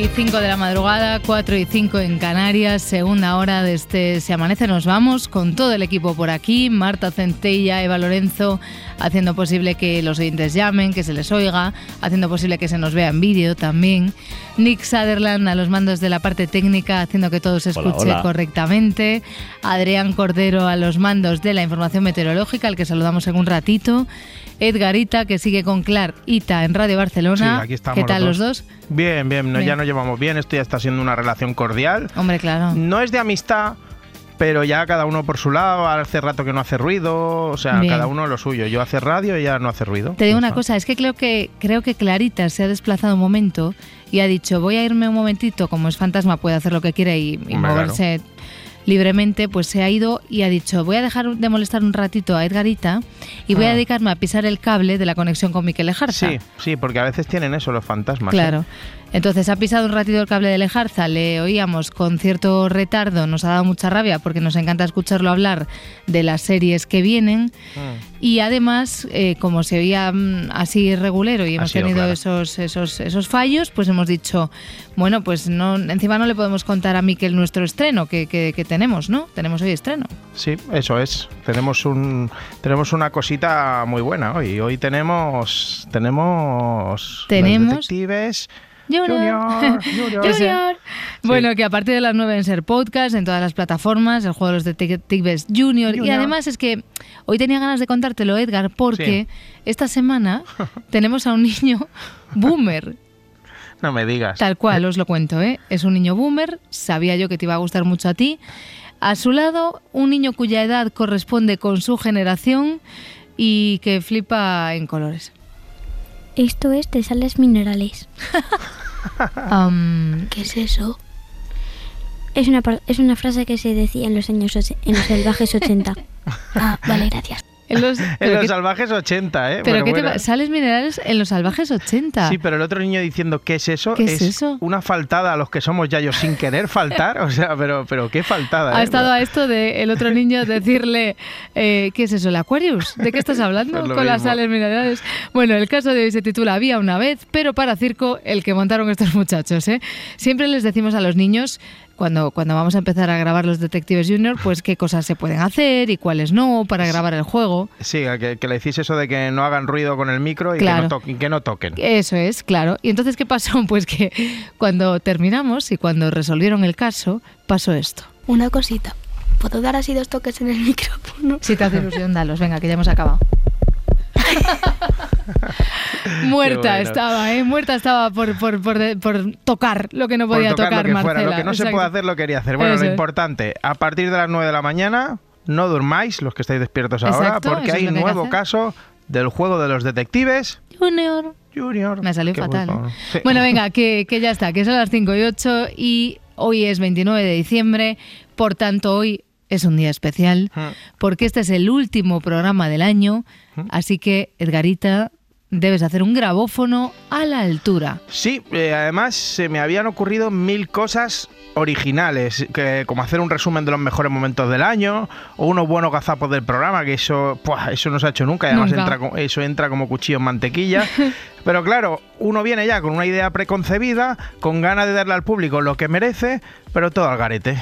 Y 5 de la madrugada, 4 y 5 en Canarias, segunda hora de este Se Amanece. Nos Vamos, con todo el equipo por aquí, Marta Centella, Eva Lorenzo, haciendo posible que los oyentes llamen, que se les oiga, haciendo posible que se nos vea en vídeo también, Nick Sutherland a los mandos de la parte técnica, haciendo que todo se escuche Hola, hola. correctamente, Adrián Cordero a los mandos de la información meteorológica, al que saludamos en un ratito, Edgarita, que sigue con Clar Ita en Radio Barcelona. Sí, aquí estamos ¿Qué tal los los dos? Bien, bien, no- Bien. ya nos llevamos bien, esto ya está siendo una relación cordial. Hombre, claro. No es de amistad, pero ya cada uno por su lado, hace rato que no hace ruido, o sea, Bien. cada uno lo suyo. Yo hace radio y ella no hace ruido. Te digo Ya una cosa, es que creo que creo que Clarita se ha desplazado un momento y ha dicho voy a irme un momentito, como es fantasma puede hacer lo que quiere y, moverse libremente, pues se ha ido y ha dicho voy a dejar de molestar un ratito a Edgarita y voy a Ah. dedicarme a pisar el cable de la conexión con Miquel Ejarza. Sí, sí, porque a veces tienen eso los fantasmas. ¿eh? Entonces ha pisado un ratito el cable de Lejarza, le oíamos con cierto retardo, nos ha dado mucha rabia porque nos encanta escucharlo hablar de las series que vienen Mm. y además, eh, como se oía mm, así regulero y hemos tenido esos, esos, esos fallos, pues hemos dicho, bueno, pues no, encima no le podemos contar a Miquel nuestro estreno que, que- que tenemos, ¿no? Tenemos hoy estreno. Sí, eso es. Tenemos un tenemos una cosita muy buena hoy. Hoy tenemos tenemos Tenemos- los detectives Junior. Junior, Junior. Junior. Bueno, que a partir de las 9 en ser podcast, en todas las plataformas, el juego de los detectives Junior. Y Junior. además es que hoy tenía ganas de contártelo, Edgar, porque esta semana tenemos a un niño boomer. No me digas. Tal cual, os lo cuento, ¿eh? Es un niño boomer, sabía yo que te iba a gustar mucho a ti. A su lado, un niño cuya edad corresponde con su generación y que flipa en colores. Esto es de sales minerales. Am, ¿Qué es eso? Es una, es una frase que se decía en los años en los salvajes 80. Ah, vale, gracias. En los, En salvajes 80, ¿eh? pero Bueno, ¿qué bueno. sales minerales en los salvajes 80. Sí, pero el otro niño diciendo ¿qué es eso? ¿Qué es eso? una faltada a los que somos yayos sin querer faltar. O sea, pero, pero qué faltada. Ha ¿eh? estado a esto de el otro niño decirle, eh, ¿qué es eso, el Aquarius? ¿De qué estás hablando Pues lo con las sales minerales? Bueno, el caso de hoy se titula Había una vez, pero para circo el que montaron estos muchachos. ¿eh? Siempre les decimos a los niños, cuando, cuando vamos a empezar a grabar los Detectives Junior, pues qué cosas se pueden hacer y cuáles no para grabar el juego. Sí, que, que le decís eso de que no hagan ruido con el micro y Claro. que, no toquen, que no toquen. Eso es, claro. Y entonces, ¿qué pasó? Pues que cuando terminamos y cuando resolvieron el caso, pasó esto. Una cosita. ¿Puedo dar así dos toques en el micrófono? Si te hace ilusión, dalos. Venga, que ya hemos acabado. Muerta bueno. estaba, ¿eh? Muerta estaba por, por, por, por tocar lo que no Por podía tocar tocar, lo que fuera, Marcela. lo que no se Exacto. puede hacer lo quería hacer. Bueno, Eso lo importante, a partir de las 9 de la mañana, no durmáis los que estáis despiertos ahora, Exacto, porque eso es hay un que que nuevo hacer. caso del juego de los detectives Junior. Junior. Me salió fatal. bueno. Sí. Bueno, venga, que, que ya está, que son las 5 y 8 y hoy es 29 de diciembre, por tanto hoy es un día especial, Mm. porque este es el último programa del año, así que Edgarita, debes hacer un grabófono a la altura. Sí, eh, además se me habían ocurrido mil cosas originales, que, como hacer un resumen de los mejores momentos del año, o unos buenos gazapos del programa, que eso, ¡puah! eso no se ha hecho nunca, y además Nunca. entra, co- eso entra como cuchillo en mantequilla. Pero claro, uno viene ya con una idea preconcebida, con ganas de darle al público lo que merece, pero todo al garete.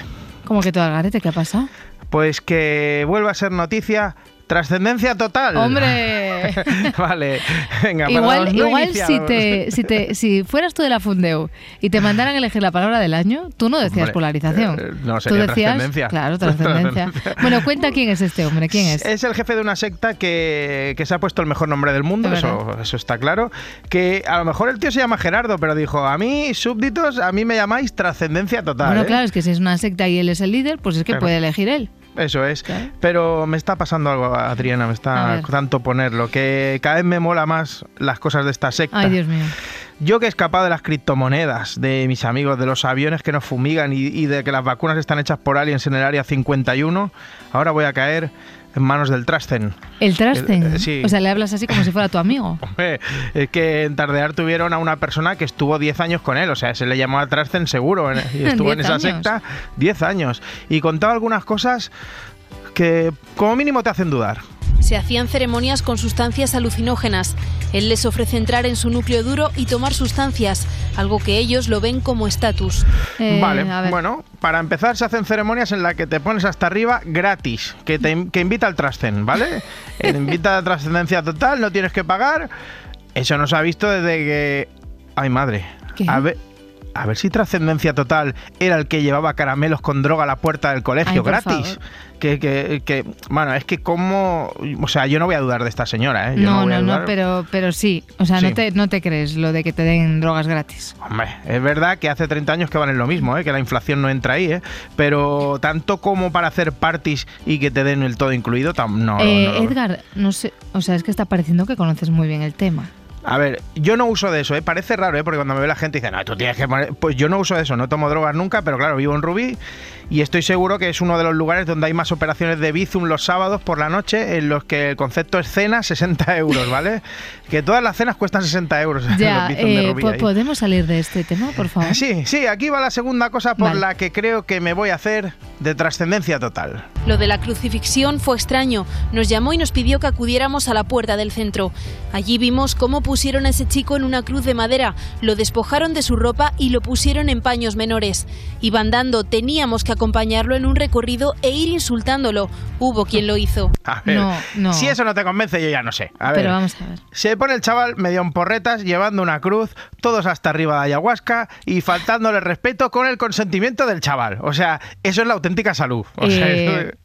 Como que todo al garete, ¿qué ha pasado? Pues que vuelva a ser noticia Trascendencia total. ¡Hombre! vale, venga, igual no igual si, te, si, te, si fueras tú de la Fundeu y te mandaran a elegir la palabra del año, tú no decías Hombre, polarización. eh, no, tú sería decías, trascendencia. Claro, trascendencia. Bueno, cuenta quién es este hombre, quién es. Es el jefe de una secta que, que se ha puesto el mejor nombre del mundo, Es eso, eso está claro. Que a lo mejor el tío se llama Gerardo, pero dijo, a mí, súbditos, a mí me llamáis trascendencia total. bueno, ¿eh?". claro, es que si es una secta y él es el líder, pues es que Claro. puede elegir él. Eso es. Pero me está pasando algo, Adriana, me está tanto ponerlo, que cada vez me mola más las cosas de esta secta. Ay, Dios mío. Yo que he escapado de las criptomonedas, de mis amigos, de los aviones que nos fumigan y, y de que las vacunas están hechas por aliens en el área 51, ahora voy a caer en manos del Trasten. El Trasten. Eh, sí. O sea, le hablas así como si fuera tu amigo. Hombre, es que en Tardear tuvieron a una persona que estuvo 10 años con él, o sea, se le llamó a Trasten seguro, en- y estuvo en 10 esa años. secta 10 años. Y contaba algunas cosas que como mínimo te hacen dudar. Se hacían ceremonias con sustancias alucinógenas. Él les ofrece entrar en su núcleo duro y tomar sustancias, algo que ellos lo ven como estatus. Eh, vale, bueno, para empezar se hacen ceremonias en las que te pones hasta arriba gratis, que te que invita al Trasten, ¿vale? Eh, invita a trascendencia total, no tienes que pagar. Eso no se ha visto desde que... Ay, madre. ¿Qué? A ver... A ver si Trascendencia Total era el que llevaba caramelos con droga a la puerta del colegio Ay, gratis. Que, que, que, bueno, es que como... O sea, yo no voy a dudar de esta señora, ¿eh? Yo No, voy no, a no, dudar. pero, pero sí. O sea, Sí. no, te, no te crees lo de que te den drogas gratis. Hombre, es verdad que hace 30 años que valen lo mismo, ¿eh? que la inflación no entra ahí, ¿eh? pero tanto como para hacer parties y que te den el todo incluido, tam- no, Eh, no. Edgar, no sé, o sea, es que está pareciendo que conoces muy bien el tema. A ver, yo no uso de eso, ¿eh? parece raro, ¿eh? porque cuando me ve la gente dice, no, tú tienes que poner... Pues yo no uso de eso, no tomo drogas nunca, pero claro, vivo en Rubí y estoy seguro que es uno de los lugares donde hay más operaciones de Bizum los sábados por la noche en los que el concepto es cena 60 euros, ¿vale? Que todas las cenas cuestan 60 euros Ya, los de eh, ahí. ¿podemos salir de este tema, por favor? Sí, sí, aquí va la segunda cosa por Vale. la que creo que me voy a hacer de trascendencia total. Lo de la crucifixión fue extraño. Nos llamó y nos pidió que acudiéramos a la puerta del centro. Allí vimos cómo pusieron a ese chico en una cruz de madera, lo despojaron de su ropa y lo pusieron en paños menores. Iba andando, teníamos que acompañarlo en un recorrido e ir insultándolo. Hubo quien lo hizo. A ver, No, no. si eso no te convence, yo ya no sé. A ver, Pero vamos a ver. se pone el chaval medio en porretas, llevando una cruz, todos hasta arriba de ayahuasca y faltándole respeto con el consentimiento del chaval. O sea, eso es la auténtica salud. O sea, Eh, eso-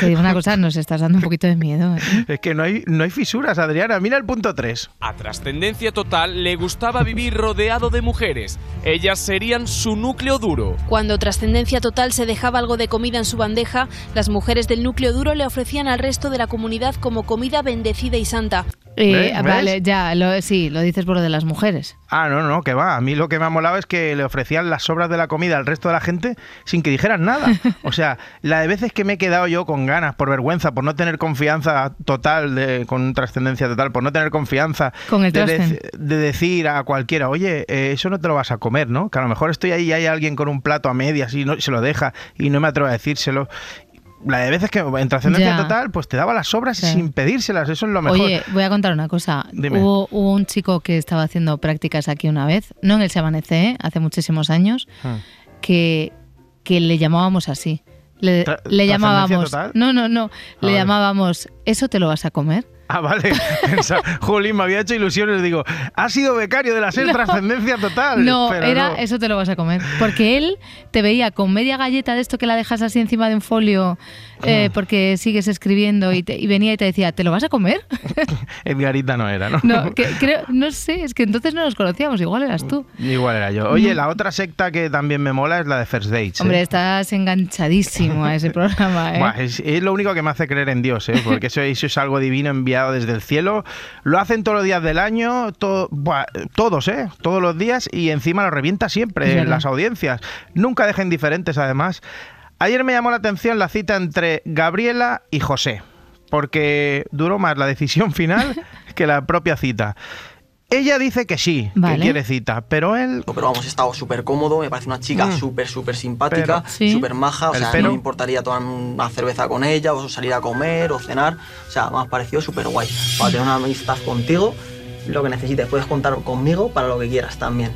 Te digo una cosa, nos estás dando un poquito de miedo. ¿eh? es que no hay, no hay fisuras, Adriana. Mira el punto 3. A Trascendencia Total le gustaba vivir rodeado de mujeres. Ellas serían su núcleo duro. Cuando Trascendencia Total se dejaba algo de comida en su bandeja, las mujeres del núcleo duro le ofrecían al resto de la comunidad como comida bendecida y santa. Eh, ¿Ves? vale, ya, lo, sí, lo dices por lo de las mujeres. Ah, no, no, que va. A mí lo que me ha molado es que le ofrecían las sobras de la comida al resto de la gente sin que dijeran nada. O sea, la de veces que me he quedado yo con ganas, por vergüenza, por no tener confianza total, de, con trascendencia total, por no tener confianza Con el de, dec- de decir a cualquiera, oye, eh, eso no te lo vas a comer, ¿no? Que a lo mejor estoy ahí y hay alguien con un plato a medias y no, se lo deja y no me atrevo a decírselo. La de veces que en trascendencia total, pues te daba las sobras Sí. sin pedírselas, eso es lo mejor. Oye, voy a contar una cosa. Hubo, hubo un chico que estaba haciendo prácticas aquí una vez, no en el Chabanece, ¿eh? hace muchísimos años, Hmm. que, que le llamábamos así. Le, llamábamos. ¿trascendencia total? No, no, no. Le llamábamos, ¿eso te lo vas a comer? Ah, vale. Jolín, me había hecho ilusiones. Digo, ha sido becario de la SER No. Trascendencia Total. No, pero era no. eso te lo vas a comer. Porque él te veía con media galleta de esto que la dejas así encima de un folio eh, porque sigues escribiendo y, te- y venía y te decía, ¿te lo vas a comer? Edgarita no era, ¿no? No, que, creo, no sé, es que entonces no nos conocíamos, igual eras tú. Igual era yo. Oye, la otra secta que también me mola es la de First Dates. ¿eh? Hombre, estás enganchadísimo a ese programa, ¿eh? Buah, es, es lo único que me hace creer en Dios, ¿eh? porque eso, eso es algo divino enviado desde el cielo. Lo hacen todos los días del año, to- buah, todos, ¿eh? todos los días y encima lo revienta siempre en las audiencias. Nunca deja indiferentes, además. Ayer me llamó la atención la cita entre Gabriela y José, porque duró más la decisión final que la propia cita. Ella dice que sí, Vale. que quiere cita, pero él Pero vamos, he estado súper cómodo, me parece una chica Mm. súper, súper simpática, Sí. súper maja, o sea, pero- no me importaría tomar una cerveza con ella, o salir a comer, o cenar, o sea, me ha parecido súper guay. Para tener una amistad contigo, lo que necesites, puedes contar conmigo para lo que quieras también.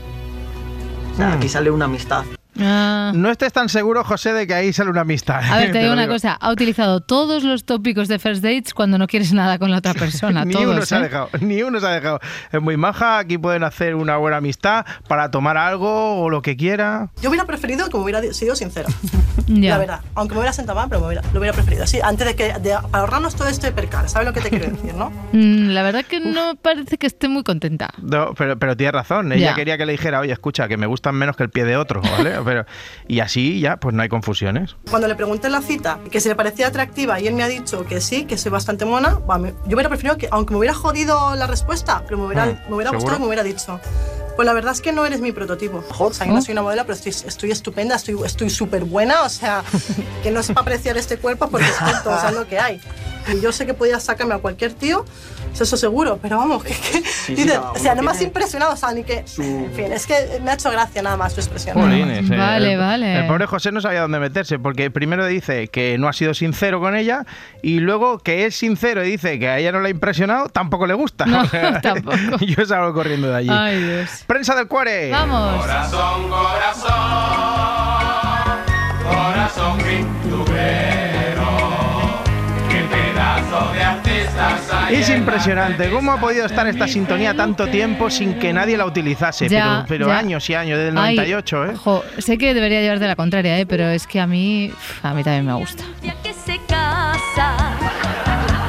O sea, Mm. aquí sale una amistad. Ah. No estés tan seguro, José, de que ahí sale una amistad. A ver, te digo una digo. cosa. Ha utilizado todos los tópicos de first dates cuando no quieres nada con la otra persona. ni todos, uno se ha ¿eh? dejado, ni uno se ha dejado. Es muy maja, aquí pueden hacer una buena amistad para tomar algo o lo que quiera. Yo hubiera preferido que me hubiera sido sincero, Ya. la verdad. Aunque me hubiera sentado mal, pero me hubiera- lo hubiera preferido. Sí, antes de que de, para ahorrarnos todo este percal, ¿sabes lo que te quiero decir, no? Mm, La verdad que no parece que esté muy contenta. No, pero, pero tienes razón. Ella Ya. quería que le dijera, oye, escucha, que me gustan menos que el pie de otro, ¿vale? Pero, y así ya, pues no hay confusiones. Cuando le pregunté en la cita que si le parecía atractiva y él me ha dicho que sí, que soy bastante mona, me- yo hubiera preferido que, aunque me hubiera jodido la respuesta, pero me hubiera, Mm, me hubiera gustado y me hubiera dicho. Pues la verdad es que no eres mi prototipo. O sea, yo no soy una modelo, pero estoy estoy estupenda, estoy estoy súper buena. O sea, que no para apreciar este cuerpo porque es tonto, o sea, es lo que hay. Y yo sé que podías sacarme a cualquier tío, eso seguro, pero vamos, que, que- sí, dice, cada o sea, no me has impresionado, o sea, ni que, en fin, es que me ha hecho gracia nada más tu expresión. Jolines, eh, Vale, el, vale. El pobre José no sabía dónde meterse, porque primero dice que no ha sido sincero con ella y luego que es sincero y dice que a ella no le ha impresionado, tampoco le gusta. No, tampoco. Yo salgo corriendo de allí. Ay, Dios. Prensa del cuore. Vamos. Corazón, corazón, Es impresionante cómo ha podido estar esta sintonía tanto tiempo sin que nadie la utilizase, Ya, pero, pero ya. años y años, desde el Ay, 98, ¿eh? jo, sé que debería llevarte la contraria, ¿eh? pero es que a mí, a mí también me gusta. que se casa,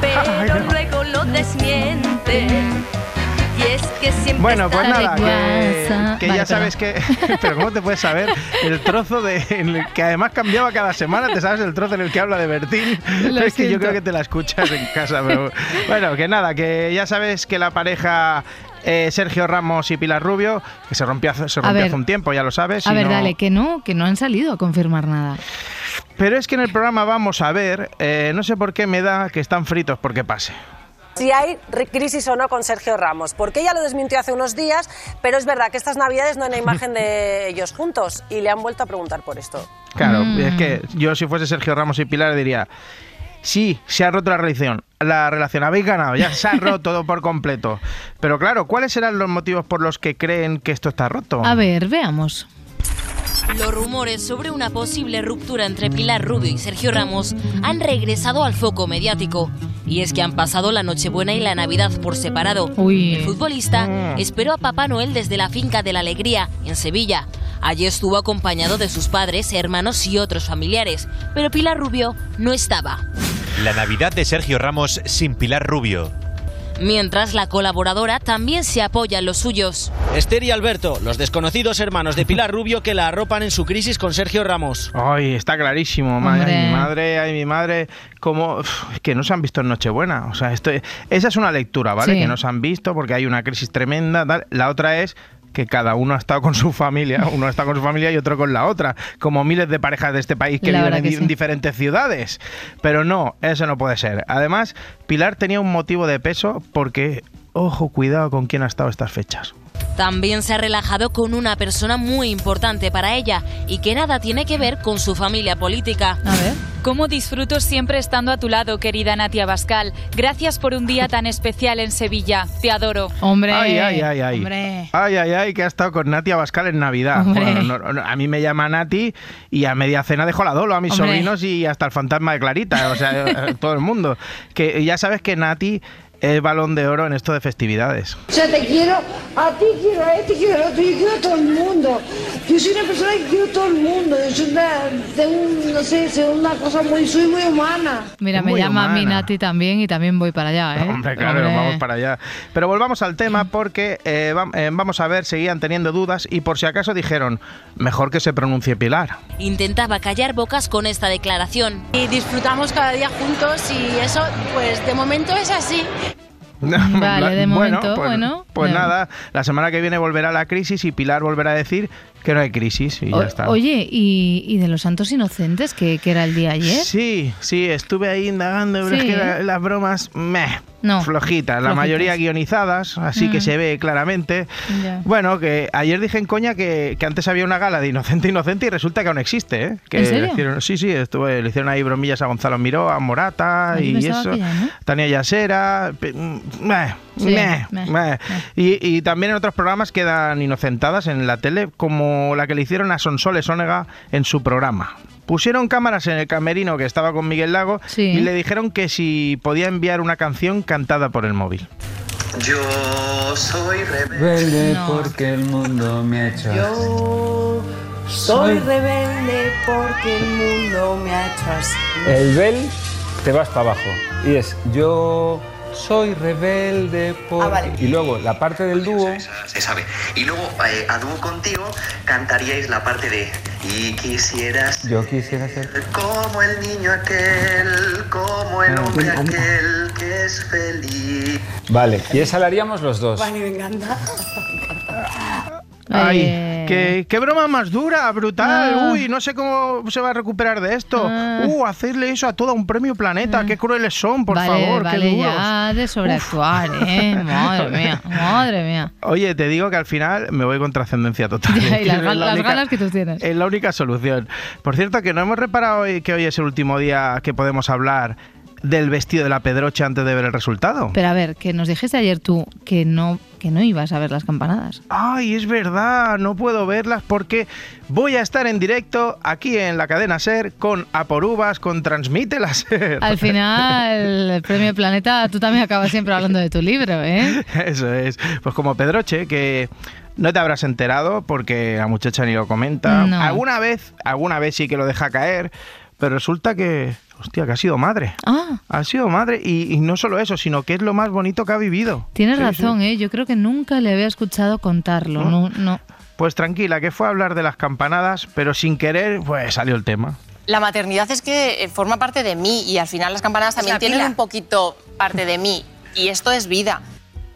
pero luego lo desmiente. Siempre Bueno, pues nada, que, guasa. que Vale, ya sabes que... Pero ¿cómo te puedes saber el trozo de en el que además cambiaba cada semana? ¿Te sabes el trozo en el que habla de Bertín? Lo es que yo creo que te la escuchas en casa, pero bueno, que nada, que ya sabes que la pareja... eh, Sergio Ramos y Pilar Rubio, que se rompió, hace- se rompió ver. hace un tiempo, ya lo sabes. A ver, no- dale, que no, que no han salido a confirmar nada. Pero es que en el programa vamos a ver, eh, no sé por qué me da que están fritos porque pase. Si hay ri- crisis o no con Sergio Ramos, porque ella lo desmintió hace unos días, pero es verdad que estas navidades no hay una imagen de ellos juntos y le han vuelto a preguntar por esto. Claro, Mm. es que yo si fuese Sergio Ramos y Pilar diría, sí, se ha roto la relación, la relación, habéis ganado, ya se ha roto todo por completo. Pero claro, ¿cuáles serán los motivos por los que creen que esto está roto? A ver, veamos. Los rumores sobre una posible ruptura entre Pilar Rubio y Sergio Ramos han regresado al foco mediático. Y es que han pasado la Nochebuena y la Navidad por separado. Uy. El futbolista Mm. esperó a Papá Noel desde la finca de la Alegría, en Sevilla. Allí estuvo acompañado de sus padres, hermanos y otros familiares. Pero Pilar Rubio no estaba. La Navidad de Sergio Ramos sin Pilar Rubio. Mientras la colaboradora también se apoya en los suyos. Esther y Alberto, los desconocidos hermanos de Pilar Rubio que la arropan en su crisis con Sergio Ramos. Ay, está clarísimo. ma- Hombre. Ay, mi madre, ay, mi madre, como que no se han visto en Nochebuena. O sea, esto, esa es una lectura, ¿vale? Sí. Que no se han visto porque hay una crisis tremenda. tal. La otra es que cada uno ha estado con su familia, uno está con su familia y otro con la otra, como miles de parejas de este país que La viven en, que sí. diferentes ciudades. Pero no, eso no puede ser. Además, Pilar tenía un motivo de peso porque, ojo, cuidado con quién ha estado estas fechas. También se ha relajado con una persona muy importante para ella y que nada tiene que ver con su familia política. A ver. Cómo disfruto siempre estando a tu lado, querida Natia Bascal. Gracias por un día tan especial en Sevilla. Te adoro. Hombre. Ay, ay, ay, ay. Hombre. Ay, ay, ay, que ha estado con Nati Abascal en Navidad. Bueno, no- no, a mí me llama Nati y a media cena dejo la dolo a mis Hombre. sobrinos y hasta el fantasma de Clarita. O sea, todo el mundo. Que ya sabes que Nati es balón de oro en esto de festividades. O sea, te quiero, a ti quiero a este, quiero a otro, yo quiero a todo el mundo. Yo soy una persona que quiero a todo el mundo. Yo soy una, tengo, no sé, soy una cosa muy, soy muy humana. Mira, me Muy llama humana. Minati también y también voy para allá, ¿eh? Hombre, claro, Hombre. vamos para allá. Pero volvamos al tema porque eh, eh, vamos a ver, seguían teniendo dudas y por si acaso dijeron, mejor que se pronuncie Pilar. Intentaba callar bocas con esta declaración. Y disfrutamos cada día juntos y eso, pues de momento es así. Vale, de momento, pues, bueno. Pues nada, la semana que viene volverá la crisis y Pilar volverá a decir que no hay crisis y O- ya está. Oye, ¿y, y de los santos inocentes, que, que era el día ayer? Sí, sí, estuve ahí indagando, pero es Sí. que la- las bromas, meh, No. flojitas, la Flojitas. mayoría guionizadas, así que Mm. se ve claramente. Bueno, que ayer dije en coña que, que antes había una gala de Inocente Inocente y resulta que aún existe, ¿eh? Que ¿En serio? le hicieron- sí, sí, estuve, le hicieron ahí bromillas a Gonzalo Miró, a Morata Yo y eso. que ya no. Tania Yasera, mm, meh, Sí, meh, meh, meh. Y, y también en otros programas quedan inocentadas en la tele, como como la que le hicieron a Sonsoles Onega en su programa. Pusieron cámaras en el camerino que estaba con Miguel Lago Sí. y le dijeron que si podía enviar una canción cantada por el móvil. Yo soy Rebelde porque el mundo me ha hecho Yo soy rebelde porque el mundo me ha hecho así. El bel te vas para abajo. Y es yo soy rebelde por... Ah, vale. Y luego la parte del dúo... Se sabe. Y luego, eh, a dúo contigo, cantaríais la parte de Y quisieras Yo quisiera ser... como el niño aquel, como el Ah, hombre me encanta. aquel que es feliz. Vale, y esa la haríamos los dos. Vale, me encanta. Ay, Eh. qué, qué broma más dura, brutal. Ah. Uy, no sé cómo se va a recuperar de esto. Ah. Uh, hacerle eso a todo un premio planeta. Qué crueles son, por vale, favor, vale, qué duros. ya de sobreactuar, ¿eh? Madre mía, madre mía. Oye, te digo que al final me voy con trascendencia total. Ya, y las, la las única- ganas que tú tienes. Es la única solución. Por cierto, que no hemos reparado hoy que hoy es el último día que podemos hablar del vestido de la Pedroche antes de ver el resultado. Pero a ver, que nos dijiste ayer tú que no, que no ibas a ver las campanadas. Ay, es verdad, no puedo verlas porque voy a estar en directo aquí en la cadena Ser con Aporubas, con Transmite la Ser. Al final, el premio Planeta, tú también acabas siempre hablando de tu libro, ¿eh? Eso es. Pues como Pedroche, que no te habrás enterado porque la muchacha ni lo comenta. No. Alguna vez, alguna vez sí que lo deja caer, pero resulta que, hostia, que ha sido madre. Ah, Ha sido madre y, y no solo eso, sino que es lo más bonito que ha vivido. tienes Sí, razón, sí. ¿eh? Yo creo que nunca le había escuchado contarlo. No, no. Pues tranquila, que fue a hablar de las campanadas, pero sin querer, pues salió el tema. La maternidad es que eh, forma parte de mí y al final las campanadas también tienen un poquito parte de mí y esto es vida.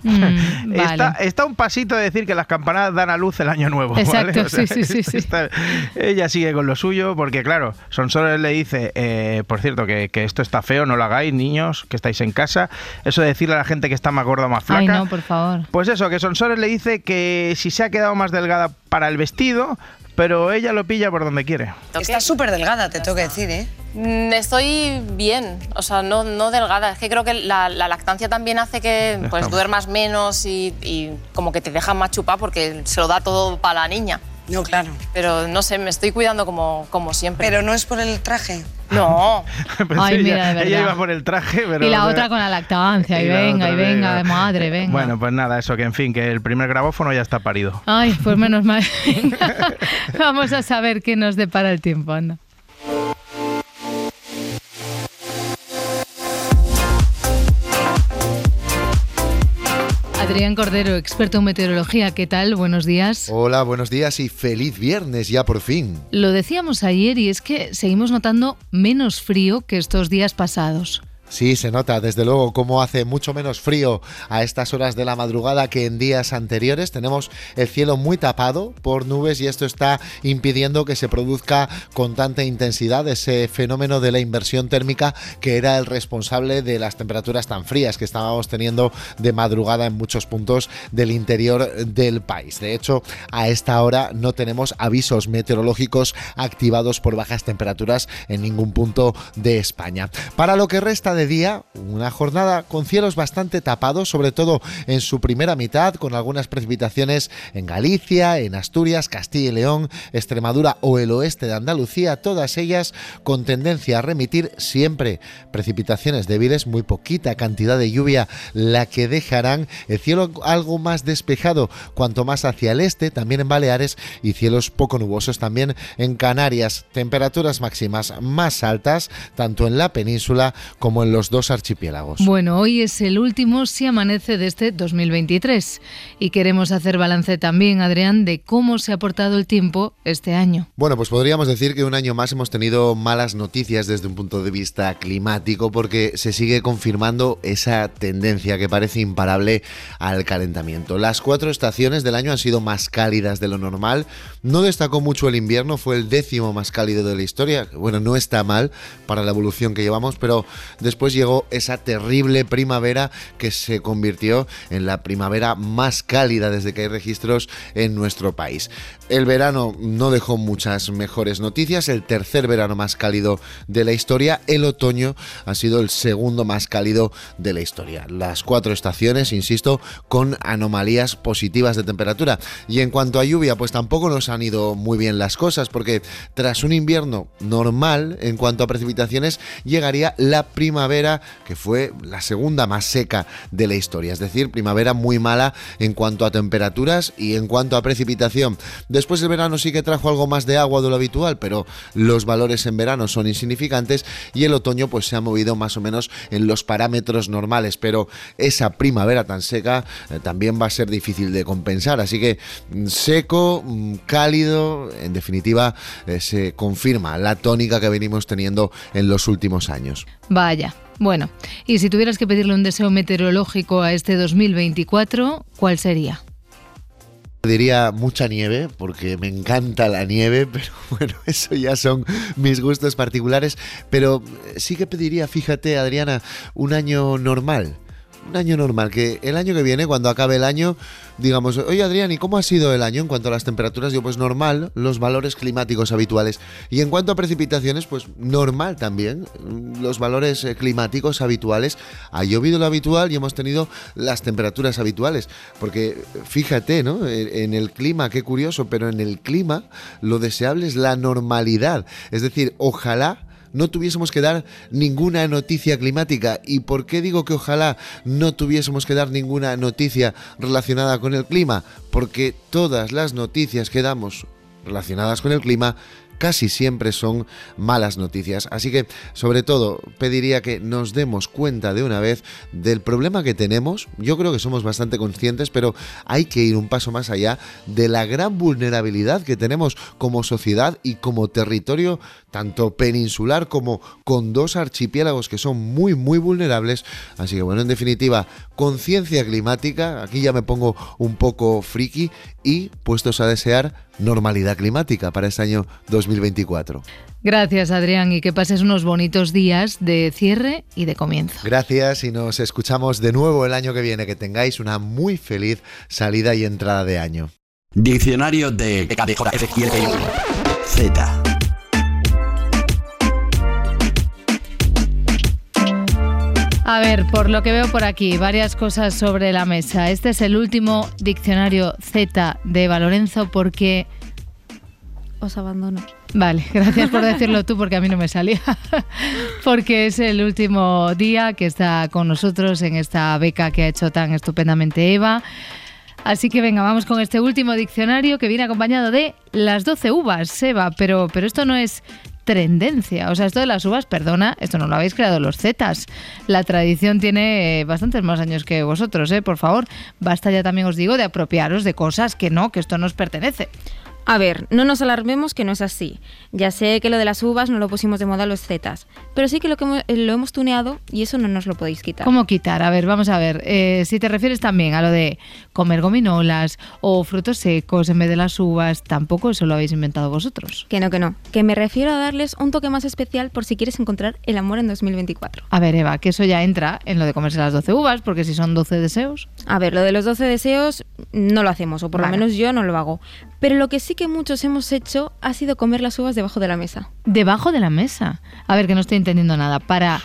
Mm, vale. Está, está un pasito de decir que las campanadas dan a luz el año nuevo. Exacto, ¿vale? O sea, sí, sí, sí, sí. está- ella sigue con lo suyo, porque claro, Sonsoles le dice, eh, por cierto, que, que esto está feo, no lo hagáis, niños, que estáis en casa. Eso de decirle a la gente que está más gorda o más flaca. Ay, no, por favor. Pues eso, que Sonsoles le dice que si se ha quedado más delgada para el vestido, pero ella lo pilla por donde quiere. Estás súper delgada, te tengo que decir, ¿eh? Mm, Estoy bien, o sea, no, no delgada. Es que creo que la, la lactancia también hace que pues, Estamos. duermas menos y, y como que te dejan más chupar porque se lo da todo para la niña. No, claro. Pero no sé, me estoy cuidando como, como siempre. Pero no es por el traje. No. Pues Ay, ella, mira, de ella verdad. iba por el traje, pero... y la otra con la lactancia, y, y la venga, y venga, venga. madre, venga. Bueno, pues nada, eso, que en fin, que el primer grabófono ya está parido. Ay, pues menos mal. Venga, Vamos a saber qué nos depara el tiempo, anda. Adrián Cordero, experto en meteorología, ¿qué tal? Buenos días. Hola, buenos días y feliz viernes ya por fin. Lo decíamos ayer y es que seguimos notando menos frío que estos días pasados. Sí, se nota, desde luego, cómo hace mucho menos frío a estas horas de la madrugada que en días anteriores. Tenemos el cielo muy tapado por nubes y esto está impidiendo que se produzca con tanta intensidad ese fenómeno de la inversión térmica que era el responsable de las temperaturas tan frías que estábamos teniendo de madrugada en muchos puntos del interior del país. De hecho, a esta hora no tenemos avisos meteorológicos activados por bajas temperaturas en ningún punto de España. Para lo que resta de día, una jornada con cielos bastante tapados, sobre todo en su primera mitad, con algunas precipitaciones en Galicia, en Asturias, Castilla y León, Extremadura o el oeste de Andalucía, todas ellas con tendencia a remitir siempre precipitaciones débiles, muy poquita cantidad de lluvia la que dejarán el cielo algo más despejado cuanto más hacia el este, también en Baleares y cielos poco nubosos también en Canarias, temperaturas máximas más altas tanto en la península como en los dos archipiélagos. Bueno, hoy es el último Si Amanece de este 2023 y queremos hacer balance también, Adrián, de cómo se ha portado el tiempo este año. Bueno, pues podríamos decir que un año más hemos tenido malas noticias desde un punto de vista climático porque se sigue confirmando esa tendencia que parece imparable al calentamiento. Las cuatro estaciones del año han sido más cálidas de lo normal. No destacó mucho el invierno, fue el décimo más cálido de la historia. Bueno, no está mal para la evolución que llevamos, pero después después llegó esa terrible primavera que se convirtió en la primavera más cálida desde que hay registros en nuestro país. El verano no dejó muchas mejores noticias, el tercer verano más cálido de la historia, el otoño ha sido el segundo más cálido de la historia. Las cuatro estaciones, insisto, con anomalías positivas de temperatura. Y en cuanto a lluvia, pues tampoco nos han ido muy bien las cosas, porque tras un invierno normal en cuanto a precipitaciones, llegaría la primavera, que fue la segunda más seca de la historia. Es decir, primavera muy mala en cuanto a temperaturas y en cuanto a precipitación. Después el verano sí que trajo algo más de agua de lo habitual, pero los valores en verano son insignificantes y el otoño pues se ha movido más o menos en los parámetros normales, pero esa primavera tan seca eh, también va a ser difícil de compensar, así que mm, seco, mm, cálido, en definitiva eh, se confirma la tónica que venimos teniendo en los últimos años. Vaya. Bueno, y si tuvieras que pedirle un deseo meteorológico a este 2024, ¿cuál sería? Diría mucha nieve, porque me encanta la nieve, pero bueno, eso ya son mis gustos particulares. Pero sí que pediría, fíjate Adriana, un año normal un año normal, que el año que viene, cuando acabe el año, digamos, oye Adrián, ¿y cómo ha sido el año en cuanto a las temperaturas? Yo, pues normal, los valores climáticos habituales. Y en cuanto a precipitaciones, pues normal también, los valores eh, climáticos habituales. Ha llovido lo habitual y hemos tenido las temperaturas habituales. Porque fíjate, ¿no? En el clima, qué curioso, pero en el clima lo deseable es la normalidad. Es decir, ojalá no tuviésemos que dar ninguna noticia climática. ¿Y por qué digo que ojalá no tuviésemos que dar ninguna noticia relacionada con el clima? Porque todas las noticias que damos relacionadas con el clima casi siempre son malas noticias. Así que, sobre todo, pediría que nos demos cuenta de una vez del problema que tenemos. Yo creo que somos bastante conscientes, pero hay que ir un paso más allá de la gran vulnerabilidad que tenemos como sociedad y como territorio, tanto peninsular como con dos archipiélagos que son muy, muy vulnerables. Así que, bueno, en definitiva, conciencia climática, aquí ya me pongo un poco friki y puestos a desear normalidad climática para este año 2024. Gracias Adrián y que pases unos bonitos días de cierre y de comienzo. Gracias y nos escuchamos de nuevo el año que viene. Que tengáis una muy feliz salida y entrada de año. Diccionario de Z. A ver, por lo que veo por aquí, varias cosas sobre la mesa. Este es el último diccionario Z de Valorenzo porque... Os abandono. Vale, gracias por decirlo tú porque a mí no me salía. porque es el último día que está con nosotros en esta beca que ha hecho tan estupendamente Eva. Así que venga, vamos con este último diccionario que viene acompañado de las 12 uvas, Eva, pero, pero esto no es tendencia. O sea, esto de las uvas, perdona, esto no lo habéis creado los zetas. La tradición tiene eh, bastantes más años que vosotros, ¿eh? Por favor, basta ya también os digo de apropiaros de cosas que no, que esto no os pertenece. A ver, no nos alarmemos que no es así. Ya sé que lo de las uvas no lo pusimos de moda los zetas, pero sí que lo, que hemos, lo hemos tuneado y eso no nos lo podéis quitar. ¿Cómo quitar? A ver, vamos a ver. Eh, si te refieres también a lo de comer gominolas o frutos secos en vez de las uvas, tampoco eso lo habéis inventado vosotros. Que no, que no. Que me refiero a darles un toque más especial por si quieres encontrar el amor en 2024. A ver, Eva, que eso ya entra en lo de comerse las 12 uvas, porque si son 12 deseos. A ver, lo de los 12 deseos no lo hacemos, o por Vale. lo menos yo no lo hago. Pero lo que sí que muchos hemos hecho ha sido comer las uvas debajo de la mesa. Debajo de la mesa. A ver, que no estoy entendiendo nada. Para,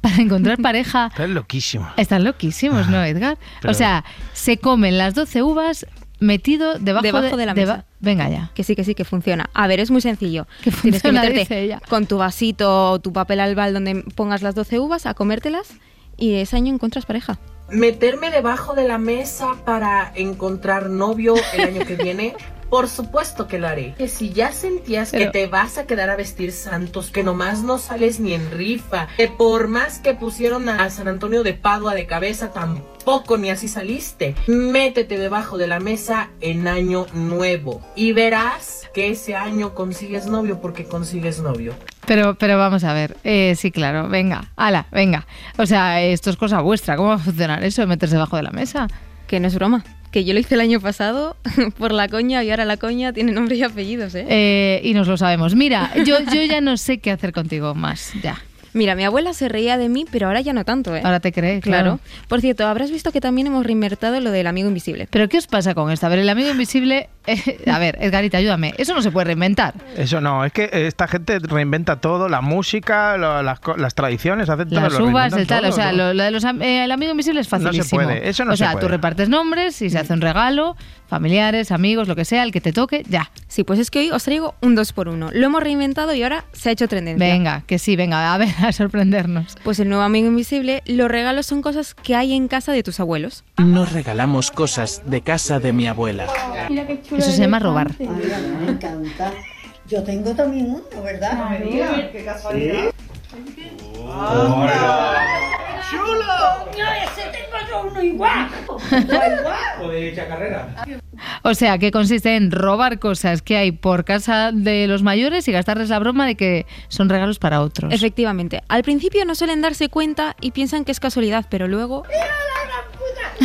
para encontrar pareja. Estás loquísimo. Están loquísimos, ¿no, Edgar? Pero- O sea, se comen las 12 uvas metido debajo, debajo de, la deba- mesa. Venga ya. Que sí, que sí, que funciona. A ver, es muy sencillo. Tienes que funciona, dice meterte ella. con tu vasito o tu papel albal donde pongas las 12 uvas a comértelas y ese año encuentras pareja. Meterme debajo de la mesa para encontrar novio el año que viene. Por supuesto que lo haré. Que si ya sentías Pero- que te vas a quedar a vestir santos, que nomás no sales ni en rifa, que por más que pusieron a San Antonio de Padua de cabeza, tampoco ni así saliste. Métete debajo de la mesa en año nuevo y verás que ese año consigues novio porque consigues novio. Pero, pero vamos a ver. Eh, sí, claro. Venga, ala, venga. O sea, esto es cosa vuestra. ¿Cómo va a funcionar eso de meterse debajo de la mesa? Que no es broma. Que yo lo hice el año pasado por la coña y ahora la coña tiene nombre y apellidos, ¿eh? Eh, y nos lo sabemos. Mira, yo, yo ya no sé qué hacer contigo más. Ya. Mira, mi abuela se reía de mí, pero ahora ya no tanto, ¿eh? Ahora te cree, Claro. claro. Por cierto, habrás visto que también hemos reinvertido lo del amigo invisible. ¿Pero qué os pasa con esto? A ver, el amigo invisible... eh, a ver, Edgarita, ayúdame. Eso no se puede reinventar. Eso no, es que esta gente reinventa todo, la música, lo- las, tradiciones, hacen todo. Las lo uvas, el tal, todo, o sea, lo, lo de los eh, el amigo invisible es No se facilísimo. puede, eso no o se sea, puede. tú repartes nombres y se hace un regalo, familiares, amigos, lo que sea, el que te toque, ya. Sí, pues es que hoy os traigo un 2 por 1 Lo hemos reinventado y ahora se ha hecho tendencia. Venga, que sí, venga, a ver, a sorprendernos. Pues el nuevo amigo invisible, los regalos son cosas que hay en casa de tus abuelos. Nos regalamos cosas de casa de mi abuela. Mira qué chulo Eso se llama robar. me encanta. Yo tengo también uno, ¿verdad? Me digas, qué casualidad. ¡Chulo! No, ese tengo yo uno igual. O de hecha carrera. O sea, que consiste en robar cosas que hay por casa de los mayores y gastarles la broma de que son regalos para otros. Efectivamente, al principio no suelen darse cuenta y piensan que es casualidad, pero luego... ¡Que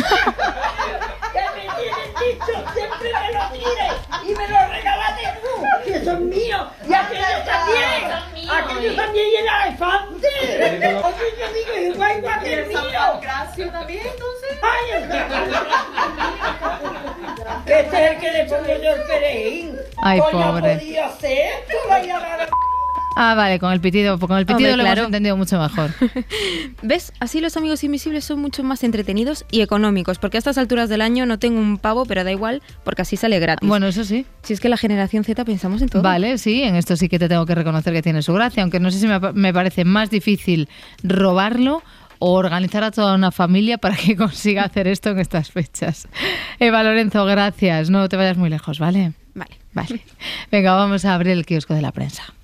me tienes dicho! ¡Siempre me lo tires! ¡Y me lo regalaste tú! ¡Que son míos! ¡Y aquellos también! ¡Aquellos también y el elefante! ¡Oye, yo digo que el mío! Gracias también, entonces. ¡Ay, el que este es el que le pongo yo el perejil! Ay, pobre. podía ser esto, vaya a la- Ah, vale, con el pitido, con el pitido Hombre, lo claro. hemos entendido mucho mejor. ¿Ves? Así los amigos invisibles son mucho más entretenidos y económicos, porque a estas alturas del año no tengo un pavo, pero da igual, porque así sale gratis. Bueno, eso sí. Si es que la generación Z pensamos en todo. Vale, sí, en esto sí que te tengo que reconocer que tiene su gracia, aunque no sé si me parece más difícil robarlo o organizar a toda una familia para que consiga hacer esto en estas fechas. Eva Lorenzo, gracias. No te vayas muy lejos, ¿vale? Vale. Vale. Venga, vamos a abrir el kiosco de la prensa.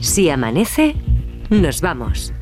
Si amanece, nos vamos.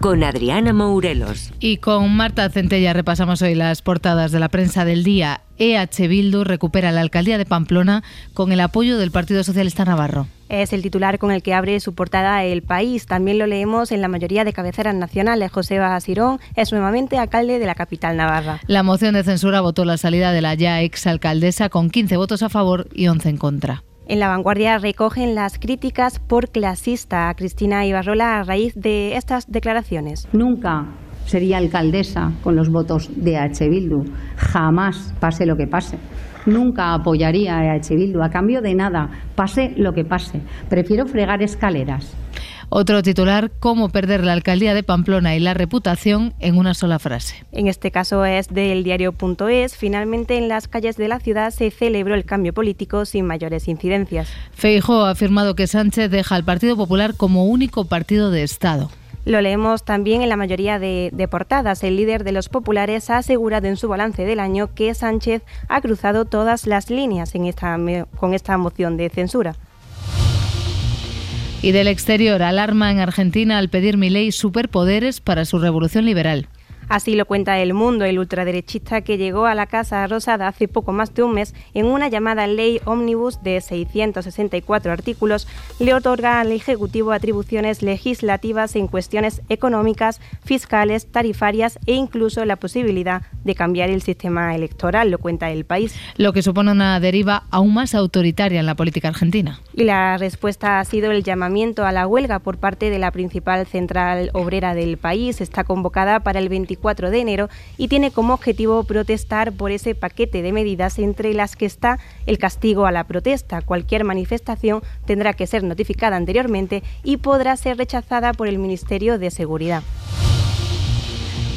Con Adriana Mourelos. Y con Marta Centella repasamos hoy las portadas de la prensa del día. EH Bildu recupera la alcaldía de Pamplona con el apoyo del Partido Socialista Navarro. Es el titular con el que abre su portada El País. También lo leemos en la mayoría de cabeceras nacionales. José Basirón es nuevamente alcalde de la capital navarra. La moción de censura votó la salida de la ya exalcaldesa con 15 votos a favor y 11 en contra. En la vanguardia recogen las críticas por clasista a Cristina Ibarrola a raíz de estas declaraciones. Nunca sería alcaldesa con los votos de H. Bildu. Jamás, pase lo que pase. Nunca apoyaría a H. Bildu a cambio de nada, pase lo que pase. Prefiero fregar escaleras. Otro titular, cómo perder la alcaldía de Pamplona y la reputación en una sola frase. En este caso es del diario.es. Finalmente en las calles de la ciudad se celebró el cambio político sin mayores incidencias. Feijóo ha afirmado que Sánchez deja al Partido Popular como único partido de Estado. Lo leemos también en la mayoría de, de, portadas. El líder de los populares ha asegurado en su balance del año que Sánchez ha cruzado todas las líneas en esta, con esta moción de censura. Y del exterior, alarma en Argentina al pedir Milei superpoderes para su revolución liberal. Así lo cuenta El Mundo, el ultraderechista que llegó a la Casa Rosada hace poco más de un mes en una llamada ley ómnibus de 664 artículos, le otorga al Ejecutivo atribuciones legislativas en cuestiones económicas, fiscales, tarifarias e incluso la posibilidad de cambiar el sistema electoral, lo cuenta El País. Lo que supone una deriva aún más autoritaria en la política argentina. Y la respuesta ha sido el llamamiento a la huelga por parte de la principal central obrera del país. Está convocada para el 24 de enero y tiene como objetivo protestar por ese paquete de medidas entre las que está el castigo a la protesta. Cualquier manifestación tendrá que ser notificada anteriormente y podrá ser rechazada por el Ministerio de Seguridad.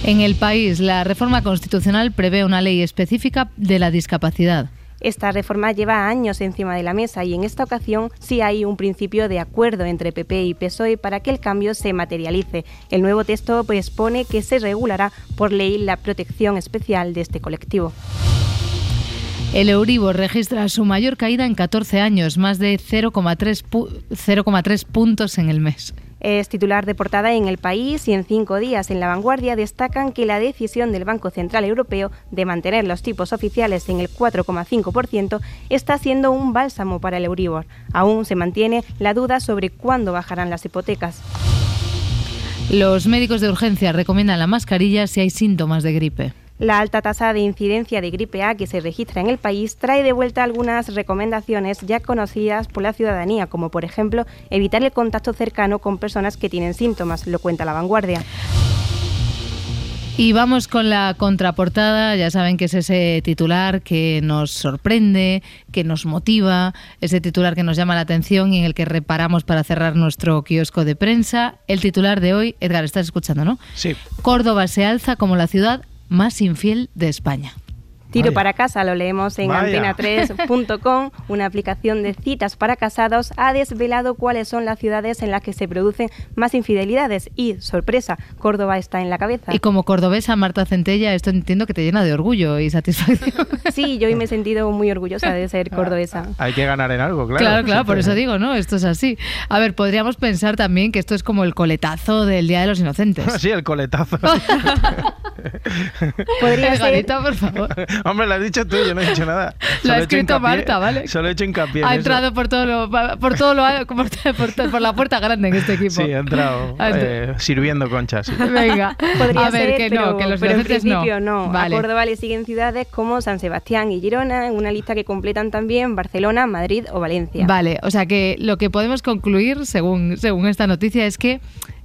En el país, la reforma constitucional prevé una ley específica de la discapacidad. Esta reforma lleva años encima de la mesa y en esta ocasión sí hay un principio de acuerdo entre PP y PSOE para que el cambio se materialice. El nuevo texto expone que se regulará por ley la protección especial de este colectivo. El Euribor registra su mayor caída en 14 años, más de 0,3 pu puntos en el mes. Es titular de portada en El País y en cinco días en La Vanguardia destacan que la decisión del Banco Central Europeo de mantener los tipos oficiales en el 4,5% está siendo un bálsamo para el Euribor. Aún se mantiene la duda sobre cuándo bajarán las hipotecas. Los médicos de urgencia recomiendan la mascarilla si hay síntomas de gripe. La alta tasa de incidencia de gripe A que se registra en el país trae de vuelta algunas recomendaciones ya conocidas por la ciudadanía, como por ejemplo evitar el contacto cercano con personas que tienen síntomas, lo cuenta la vanguardia. Y vamos con la contraportada, ya saben que es ese titular que nos sorprende, que nos motiva, ese titular que nos llama la atención y en el que reparamos para cerrar nuestro kiosco de prensa. El titular de hoy, Edgar, estás escuchando, ¿no? Sí. Córdoba se alza como la ciudad más infiel de España. Tiro para casa, lo leemos en Vaya. antena3.com. Una aplicación de citas para casados ha desvelado cuáles son las ciudades en las que se producen más infidelidades y, sorpresa, Córdoba está en la cabeza. Y como cordobesa, Marta Centella, esto entiendo que te llena de orgullo y satisfacción. Sí, yo hoy me he sentido muy orgullosa de ser cordobesa. Hay que ganar en algo, claro. Claro, claro, por eso digo, ¿no? Esto es así. A ver, podríamos pensar también que esto es como el coletazo del Día de los Inocentes. Sí, el coletazo. Podría ser- Edgarita, por favor. Hombre, lo has dicho tú, yo no he dicho nada. Lo Solo ha he escrito hincapié- Marta, ¿vale? Solo he hecho hincapié en Ha eso. entrado por todo lo, por todo lo por, por- por la puerta grande en este equipo. Sí, ha entrado eh, sirviendo conchas. sí. Venga, Podría a ver ser, que pero, no, que los pero en inocentes no. principio no. Vale. A Córdoba le siguen ciudades como San Sebastián y Girona, en una lista que completan también Barcelona, Madrid o Valencia. Vale, o sea que lo que podemos concluir, según, según esta noticia, es que,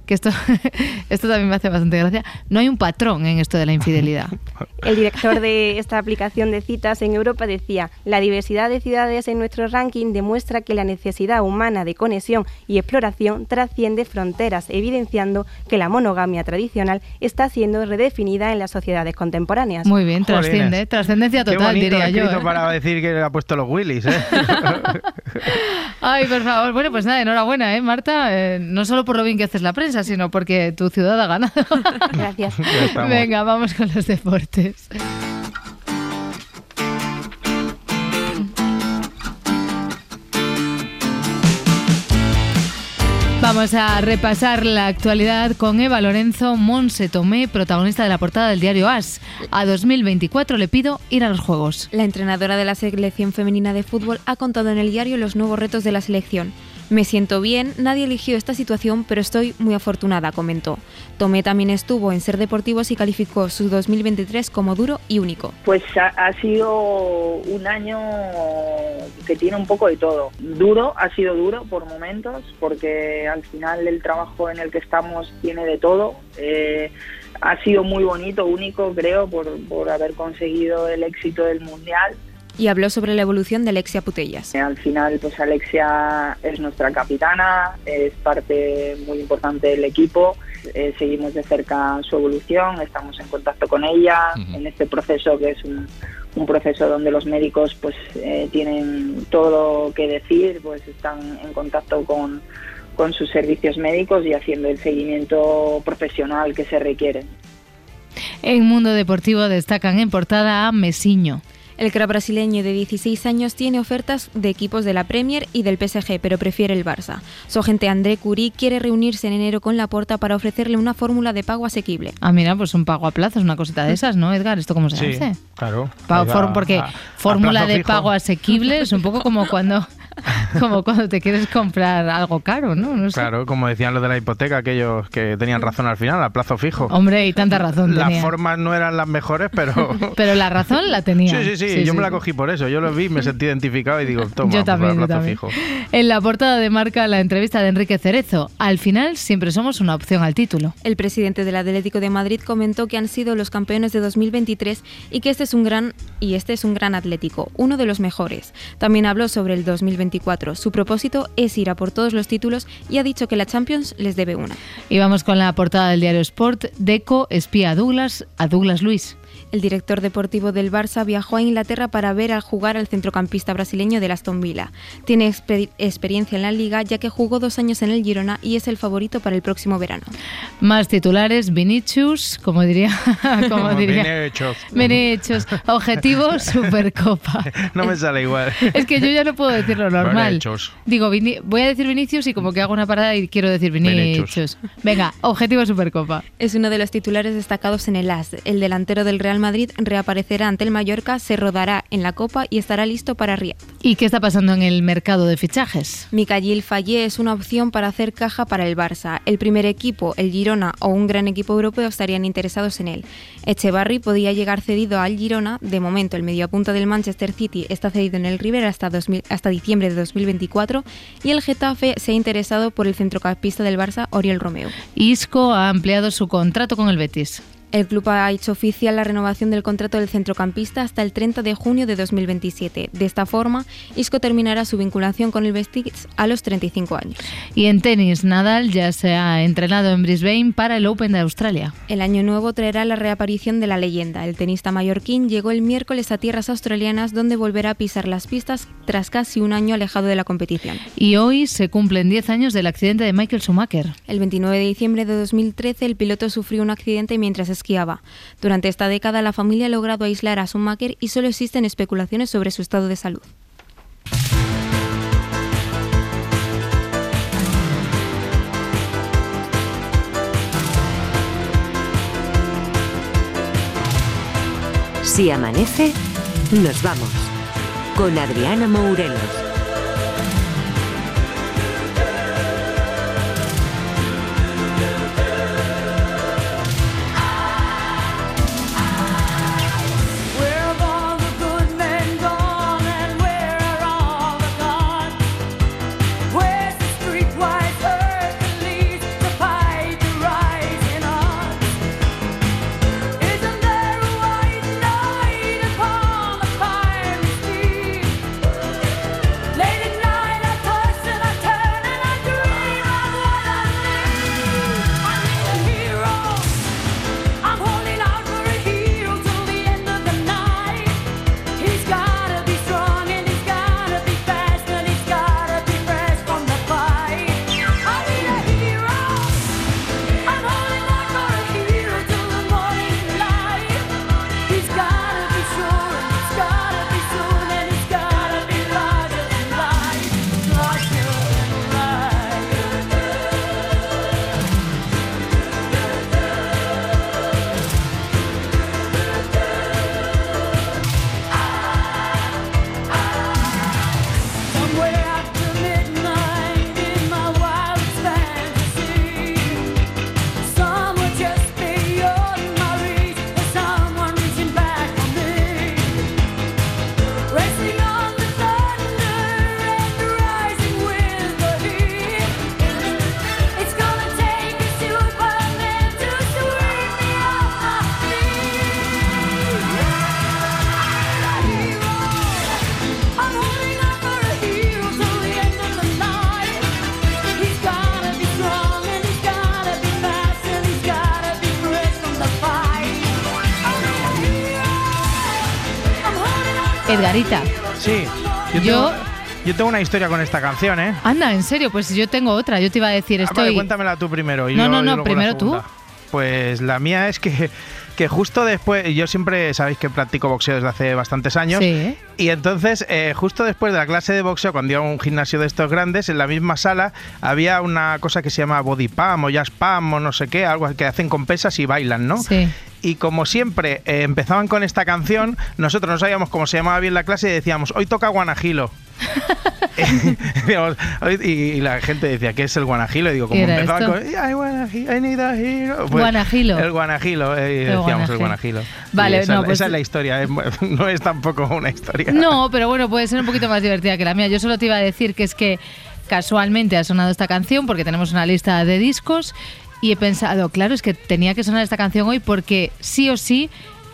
que esto, esto también me hace bastante gracia, no hay un patrón en esto de la infidelidad. El director de esta aplicación de citas en Europa decía, la diversidad de ciudades en nuestro ranking demuestra que la necesidad humana de conexión y exploración trasciende fronteras, evidenciando que la monogamia tradicional está siendo redefinida en las sociedades contemporáneas. Muy bien, Jolines. trasciende, trascendencia Qué total, diría yo. ¿eh? para decir que ha puesto los Willys, ¿eh? Ay, por favor. Bueno, pues nada, enhorabuena, ¿eh, Marta? Eh, no solo por lo bien que haces la prensa, sino porque tu ciudad ha ganado. Gracias. Venga, vamos con los deportes. Vamos a repasar la actualidad con Eva Lorenzo Monse Tomé, protagonista de la portada del diario As. A 2024 le pido ir a los Juegos. La entrenadora de la selección femenina de fútbol ha contado en el diario los nuevos retos de la selección. Me siento bien, nadie eligió esta situación, pero estoy muy afortunada, comentó. Tomé también estuvo en Ser Deportivos y calificó su 2023 como duro y único. Pues ha, sido un año que tiene un poco de todo. Duro, ha sido duro por momentos, porque al final el trabajo en el que estamos tiene de todo. Eh, ha sido muy bonito, único, creo, por, por haber conseguido el éxito del Mundial. Y habló sobre la evolución de Alexia Putellas. Eh, Al final, pues Alexia es nuestra capitana, es parte muy importante del equipo. Eh, seguimos de cerca su evolución, estamos en contacto con ella en este proceso que es un, un proceso donde los médicos pues eh, tienen todo lo que decir, pues están en contacto con, con sus servicios médicos y haciendo el seguimiento profesional que se requiere. En Mundo Deportivo destacan en portada a Mesiño. El crack brasileño de 16 años tiene ofertas de equipos de la Premier y del PSG, pero prefiere el Barça. Su agente André Curie quiere reunirse en enero con Laporta para ofrecerle una fórmula de pago asequible. Ah, mira, pues un pago a plazos, una cosita de esas, ¿no, Edgar? ¿Esto cómo se Sí, hace? claro. Porque a- fórmula de fijo. pago asequible es un poco como cuando como cuando te quieres comprar algo caro, ¿no? No sé. Claro, como decían los de la hipoteca, aquellos que tenían razón al final, a plazo fijo. Hombre, y tanta razón Las tenía. formas no eran las mejores, pero... Pero la razón la tenía. Sí, sí, sí, yo me la cogí por eso. Yo lo vi, me sentí identificado y digo, toma, Yo pues, también, a yo plazo también. fijo. En la portada de marca la entrevista de Enrique Cerezo. Al final siempre somos una opción al título. El presidente del Atlético de Madrid comentó que han sido los campeones de 2023 y que este es un gran y este es un gran Atlético, uno de los mejores. También habló sobre el 2024. Su propósito es ir a por todos los títulos y ha dicho que la Champions les debe una. Y vamos con la portada del diario Sport. Deco espía a Douglas, a Douglas Luis. El director deportivo del Barça viajó a Inglaterra para ver al jugar al centrocampista brasileño del Aston Villa. Tiene exper- experiencia en la liga ya que jugó dos años en el Girona y es el favorito para el próximo verano. Más titulares, Vinicius, como diría, como diría. Vinicius, objetivo Supercopa. No me sale igual. Es que yo ya no puedo decir lo normal. Digo, voy a decir Vinicius y como que hago una parada y quiero decir Vinicius. Venga, objetivo Supercopa. Es uno de los titulares destacados en el AS. El delantero del Real Madrid reaparecerá ante el Mallorca, se rodará en la Copa y estará listo para Riyadh. ¿Y qué está pasando en el mercado de fichajes? Mikayil Fallé es una opción para hacer caja para el Barça. El primer equipo, el Girona o un gran equipo europeo estarían interesados en él. Echevarri podía llegar cedido al Girona. De momento, el mediapunta del Manchester City está cedido en el River hasta, 2000 hasta diciembre de 2024 y el Getafe se ha interesado por el centrocampista del Barça, Oriol Romeo. Isco ha ampliado su contrato con el Betis. El club ha hecho oficial la renovación del contrato del centrocampista hasta el 30 de junio de 2027. De esta forma, Isco terminará su vinculación con el Betis a los 35 años. Y en tenis, Nadal ya se ha entrenado en Brisbane para el Open de Australia. El año nuevo traerá la reaparición de la leyenda. El tenista mallorquín llegó el miércoles a tierras australianas donde volverá a pisar las pistas tras casi un año alejado de la competición. Y hoy se cumplen 10 años del accidente de Michael Schumacher. El 29 de diciembre de 2013 el piloto sufrió un accidente mientras esquiaba. Durante esta década la familia ha logrado aislar a Schumacher y solo existen especulaciones sobre su estado de salud. Si amanece, nos vamos. Con Adriana Mourelos. Sí. Yo, Yo- Tengo, yo tengo una historia con esta canción, ¿eh? Anda, en serio, pues yo tengo otra. Yo te iba a decir, Ah, vale, estoy. cuéntamela tú primero. y No, yo- no, no, primero tú. Pues la mía es que, que justo después, yo siempre sabéis que practico boxeo desde hace bastantes años. Sí. Y entonces, eh, justo después de la clase de boxeo, cuando iba a un gimnasio de estos grandes, en la misma sala había una cosa que se llama body pump o jazz pump o no sé qué, algo que hacen con pesas y bailan, ¿no? Sí. Y como siempre eh, empezaban con esta canción, nosotros no sabíamos cómo se llamaba bien la clase y decíamos, hoy toca Guanajilo. Y, y la gente decía, ¿qué es el guanajilo? Y digo, como ¿Qué era empezaban esto? con, "Yeah, I wanna I need a hero". Pues, Guanajilo. El guanajilo, eh, decíamos guanajilo. el guanajilo. Vale, esa, no, pues- esa es la historia, es- no es tampoco una historia. No, pero bueno, puede ser un poquito más divertida que la mía. Yo solo te iba a decir que es que casualmente ha sonado esta canción porque tenemos una lista de discos y he pensado, claro, es que tenía que sonar esta canción hoy porque sí o sí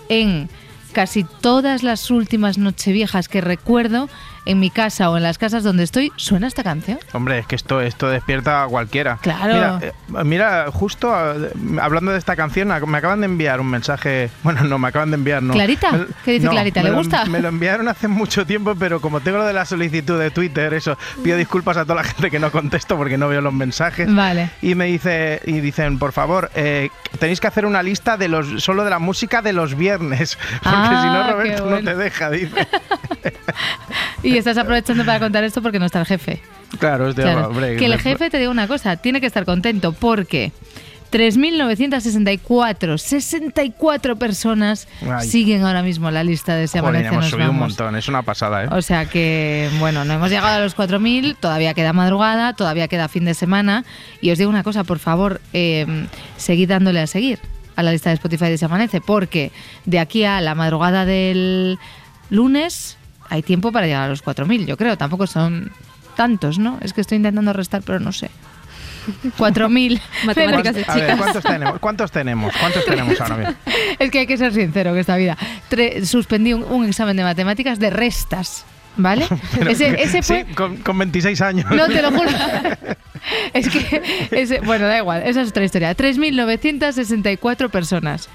en casi todas las últimas nocheviejas que recuerdo en mi casa o en las casas donde estoy suena esta canción. Hombre, es que esto, esto despierta a cualquiera. Claro. Mira, eh, mira, justo eh, hablando de esta canción, me acaban de enviar un mensaje. Bueno, no, me acaban de enviar, no. ¿Clarita? Me- ¿Qué dice no, Clarita? me ¿Le lo- gusta? Me lo enviaron hace mucho tiempo, pero como tengo lo de la solicitud de Twitter, eso, pido disculpas a toda la gente que no contesto porque no veo los mensajes. Vale. Y me dice, y dicen, por favor, eh, tenéis que hacer una lista de los solo de la música de los viernes. Porque Ah, si no, Roberto bueno. no te deja, dice. Y estás aprovechando para contar esto porque no está el jefe. Claro, es de Claro. hombre, que el jefe te diga una cosa, tiene que estar contento porque 3.964, 64 personas Ay. siguen ahora mismo la lista de Se Joder, Amanece hemos Nos subido un montón, es una pasada, ¿eh? O sea que, bueno, no hemos llegado a los 4.000, todavía queda madrugada, todavía queda fin de semana. Y os digo una cosa, por favor, eh, seguid dándole a seguir a la lista de Spotify de Se Amanece, porque de aquí a la madrugada del lunes hay tiempo para llegar a los 4.000, yo creo. Tampoco son tantos, ¿no? Es que estoy intentando restar, pero no sé. 4.000. Matemáticas de A ver, ¿cuántos tenemos? ¿Cuántos tenemos? ¿Cuántos tenemos ahora mismo? Es que hay que ser sincero que esta vida. Tre- suspendí un, un examen de matemáticas de restas, ¿vale? Pero ese, ese fue... sí, con, con 26 años. No, te lo juro. es que, ese, bueno, da igual, esa es otra historia. 3.964 personas,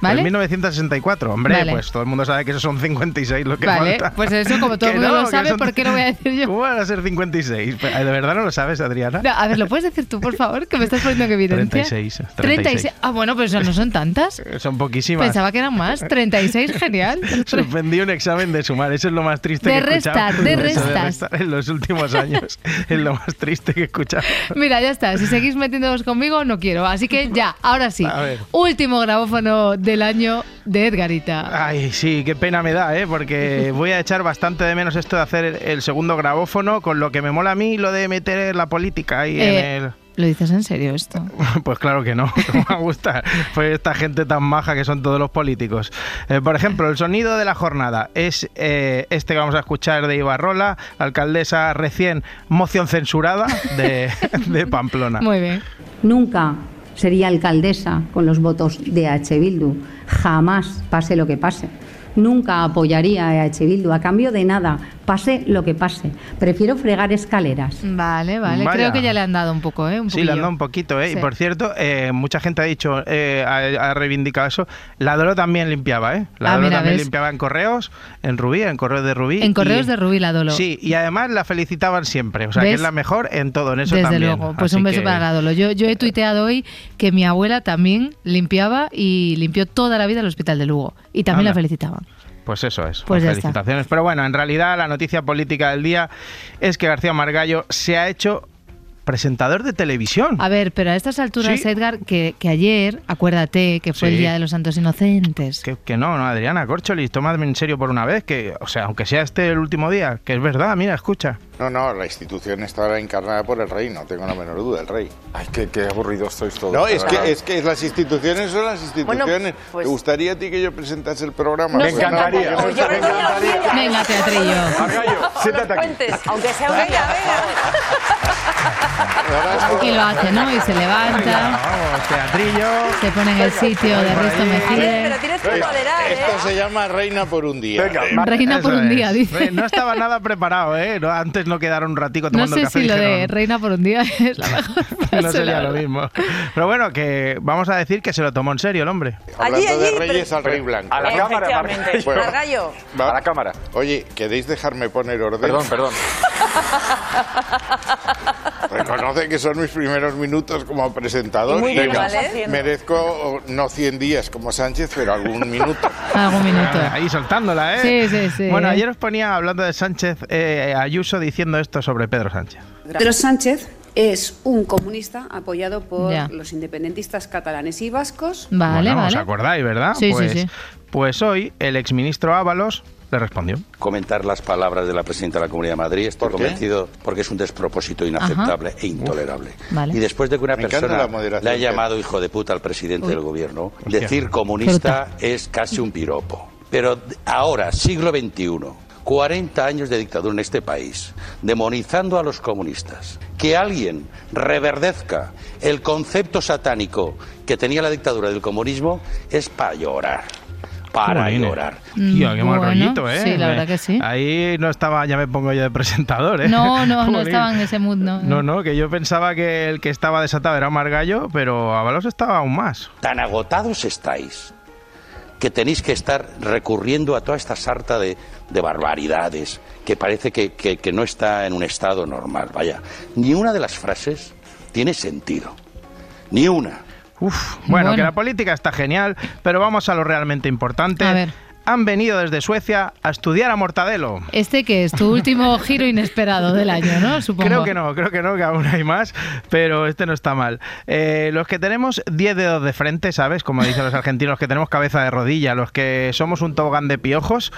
¿vale? En 1964, hombre, Vale. pues todo el mundo sabe que esos son 56 lo que Vale, falta. pues eso, como todo el Que mundo no, lo que sabe, son- ¿por qué lo voy a decir yo? ¿Cómo van a ser 56? ¿De verdad no lo sabes, Adriana? No, a ver, ¿lo puedes decir tú, por favor? Que me estás poniendo en evidencia. 36, 36. Ah, bueno, pues no son tantas. Son poquísimas. Pensaba que eran más. 36, genial. Suspendí un examen de sumar, eso es lo más triste De que he escuchado. restar, de Eso restas. restar en los últimos años. es lo más triste que he escuchado. Mira, ya está. Si seguís metiéndoos conmigo, no quiero. Así que ya, ahora sí. Último grabófono del año de Edgarita. Ay, sí, qué pena me da, ¿eh? Porque voy a echar bastante de menos esto de hacer el, segundo grabófono, con lo que me mola a mí lo de meter la política ahí Eh, en el... ¿Lo dices en serio esto? Pues claro que no, no me gusta. Pues esta gente tan maja que son todos los políticos. Eh, por ejemplo, el sonido de la jornada es eh, este que vamos a escuchar de Ibarrola, alcaldesa recién moción censurada de, de Pamplona. Muy bien. Nunca sería alcaldesa con los votos de H. Bildu. Jamás, pase lo que pase. Nunca apoyaría a H. Bildu a cambio de nada, pase lo que pase. Prefiero fregar escaleras. Vale, vale. Vaya. Creo que ya le han dado un poco, ¿eh? Un Sí, le han dado un poquito, ¿eh? Sí. Y por cierto, eh, mucha gente ha dicho, eh, ha, ha reivindicado eso. La Dolo también limpiaba, ¿eh? La Ah, Dolo mira, también ¿ves? limpiaba en correos, en Rubí, en correos de Rubí. En correos y- de Rubí la Dolo. Sí, y además la felicitaban siempre. O sea, que ¿Ves? es la mejor en todo, en eso Desde también. luego, pues Así un beso que- para la Dolo. Yo, yo he tuiteado hoy que mi abuela también limpiaba y limpió toda la vida el hospital de Lugo. Y también Anda. la felicitaban. Pues eso es. Pues está. felicitaciones. Pero bueno, en realidad la noticia política del día es que García Margallo se ha hecho presentador de televisión. A ver, pero a estas alturas, Sí. Edgar, que, que ayer, acuérdate que fue el. Día de los Santos Inocentes. Que, que no, no, Adriana Corcholis, tomadme en serio por una vez, que, o sea, aunque sea este el último día, que es verdad, mira, escucha. No, no, la institución está encarnada por el rey, no tengo la menor duda, el rey. Ay, qué, qué aburridos sois todos. No, es que, es que las instituciones son las instituciones. pues- ¿Te gustaría a ti que yo presentase el programa? Me Pues no, encantaría. no Pues yo me encantaría. Venga, teatrillo. Siéntate aquí. aunque sea un día, Y lo hace, ¿no? Y se levanta, Vamos, teatrillo. se pone en el sitio de Risto Mejide. tienes que Esto- moderar, ¿eh? Esto se llama reina por un día. Venga, Reina por un día, dice. No estaba nada preparado, ¿eh? No, antes no quedaron un ratico No tomando sé café. si lo de reina por un día es la mejor frase, No sería lo mismo. Pero bueno, que vamos a decir que se lo tomó en serio el hombre. Hablando Allí, de allí, reyes pero- al rey blanco. A la cámara. Bueno. Margallo. Va- A la cámara. Oye, ¿queréis dejarme poner orden? Perdón, perdón. Reconoce que son mis primeros minutos como presentador. Y muy bien haciendo. merezco no 100 días como Sánchez, pero algún minuto. Algún minuto. Ahí soltándola, ¿eh? Sí, sí, sí. Bueno, ayer os ponía hablando de Sánchez, eh, Ayuso diciendo esto sobre Pedro Sánchez. Pedro Sánchez es un comunista apoyado por Ya. los independentistas catalanes y vascos. Vale, bueno, vale. ¿Os acordáis, verdad? Sí, sí, pues, sí. pues hoy el exministro Ábalos le respondió. comentar las palabras de la presidenta de la Comunidad de Madrid. Estoy ¿Por qué? convencido porque es un despropósito inaceptable e intolerable. Vale. Y después de que una Me persona le ha que- llamado hijo de puta al presidente Uy. del gobierno, Hostia. decir comunista es casi un piropo. Pero ahora, siglo XXI, 40 años de dictadura en este país, demonizando a los comunistas, que alguien reverdezca el concepto satánico que tenía la dictadura del comunismo es para llorar. Para Joder. llorar. Tío, qué mal Bueno, rollito, ¿eh? sí, la verdad que sí. Ahí no estaba, ya me pongo yo de presentador, ¿eh? No, no, no estaba en ese mood, no. No, no, que yo pensaba que el que estaba desatado era Margallo, pero Ábalos estaba aún más. tan agotados estáis que tenéis que estar recurriendo a toda esta sarta de, de barbaridades que parece que, que- que no está en un estado normal. Vaya, ni una de las frases tiene sentido. Ni una. Uf, bueno, Bueno. que la política está genial, pero vamos a lo realmente importante. A ver. han venido desde Suecia a estudiar a Mortadelo. Este que es tu último giro inesperado del año, ¿no? Supongo. Creo que no, creo que no, que aún hay más, pero este no está mal. Eh, los que tenemos 10 dedos de frente, ¿sabes? Como dicen los argentinos, los que tenemos cabeza de rodilla, los que somos un tobogán de piojos,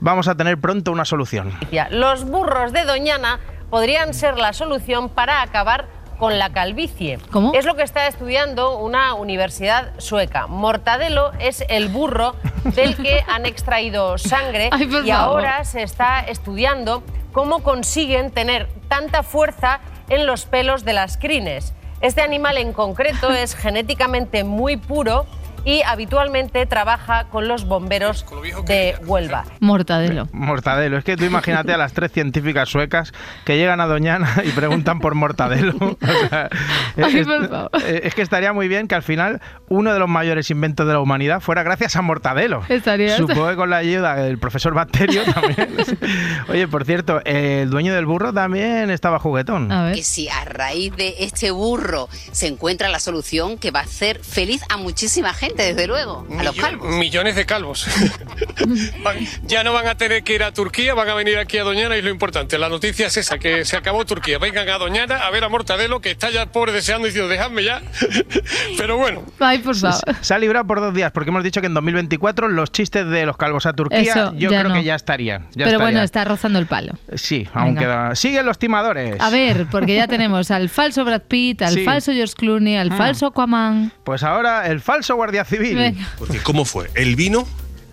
vamos a tener pronto una solución. Los burros de Doñana podrían ser la solución para acabar con la calvicie. ¿Cómo? Es lo que está estudiando una universidad sueca. Mortadelo es el burro del que han extraído sangre Ay, y ahora se está estudiando cómo consiguen tener tanta fuerza en los pelos de las crines. Este animal en concreto es genéticamente muy puro y habitualmente trabaja con los bomberos de Huelva. Mortadelo. Mortadelo. Es que tú imagínate a las tres científicas suecas que llegan a Doñana y preguntan por Mortadelo. O sea, es, Ay, es- por favor. es que estaría muy bien que al final uno de los mayores inventos de la humanidad fuera gracias a Mortadelo. Estaría- Supongo que con la ayuda del profesor Bacterio también. Oye, por cierto, el dueño del burro también estaba juguetón. ¿Eh? Que si a raíz de este burro se encuentra la solución que va a hacer feliz a muchísima gente, desde luego, a los calvos. Millones de calvos. Van- ya no van a tener que ir a Turquía, van a venir aquí a Doñana y lo importante, la noticia es esa, que se acabó Turquía. Vengan a Doñana a ver a Mortadelo, que está ya el pobre deseando diciendo, dejadme ya. Pero bueno. Ay, por favor. Se ha librado por dos días, porque hemos dicho que en 2024 los chistes de los calvos a Turquía, Eso, yo creo no. que ya estarían. ya Pero bueno, está rozando el palo. Sí, aún Venga. queda. Siguen los timadores. A ver, porque ya tenemos al falso Brad Pitt, al Sí. falso George Clooney, al Ah. falso Aquaman. Pues ahora el falso guardia civil. Porque ¿cómo fue? Él vino,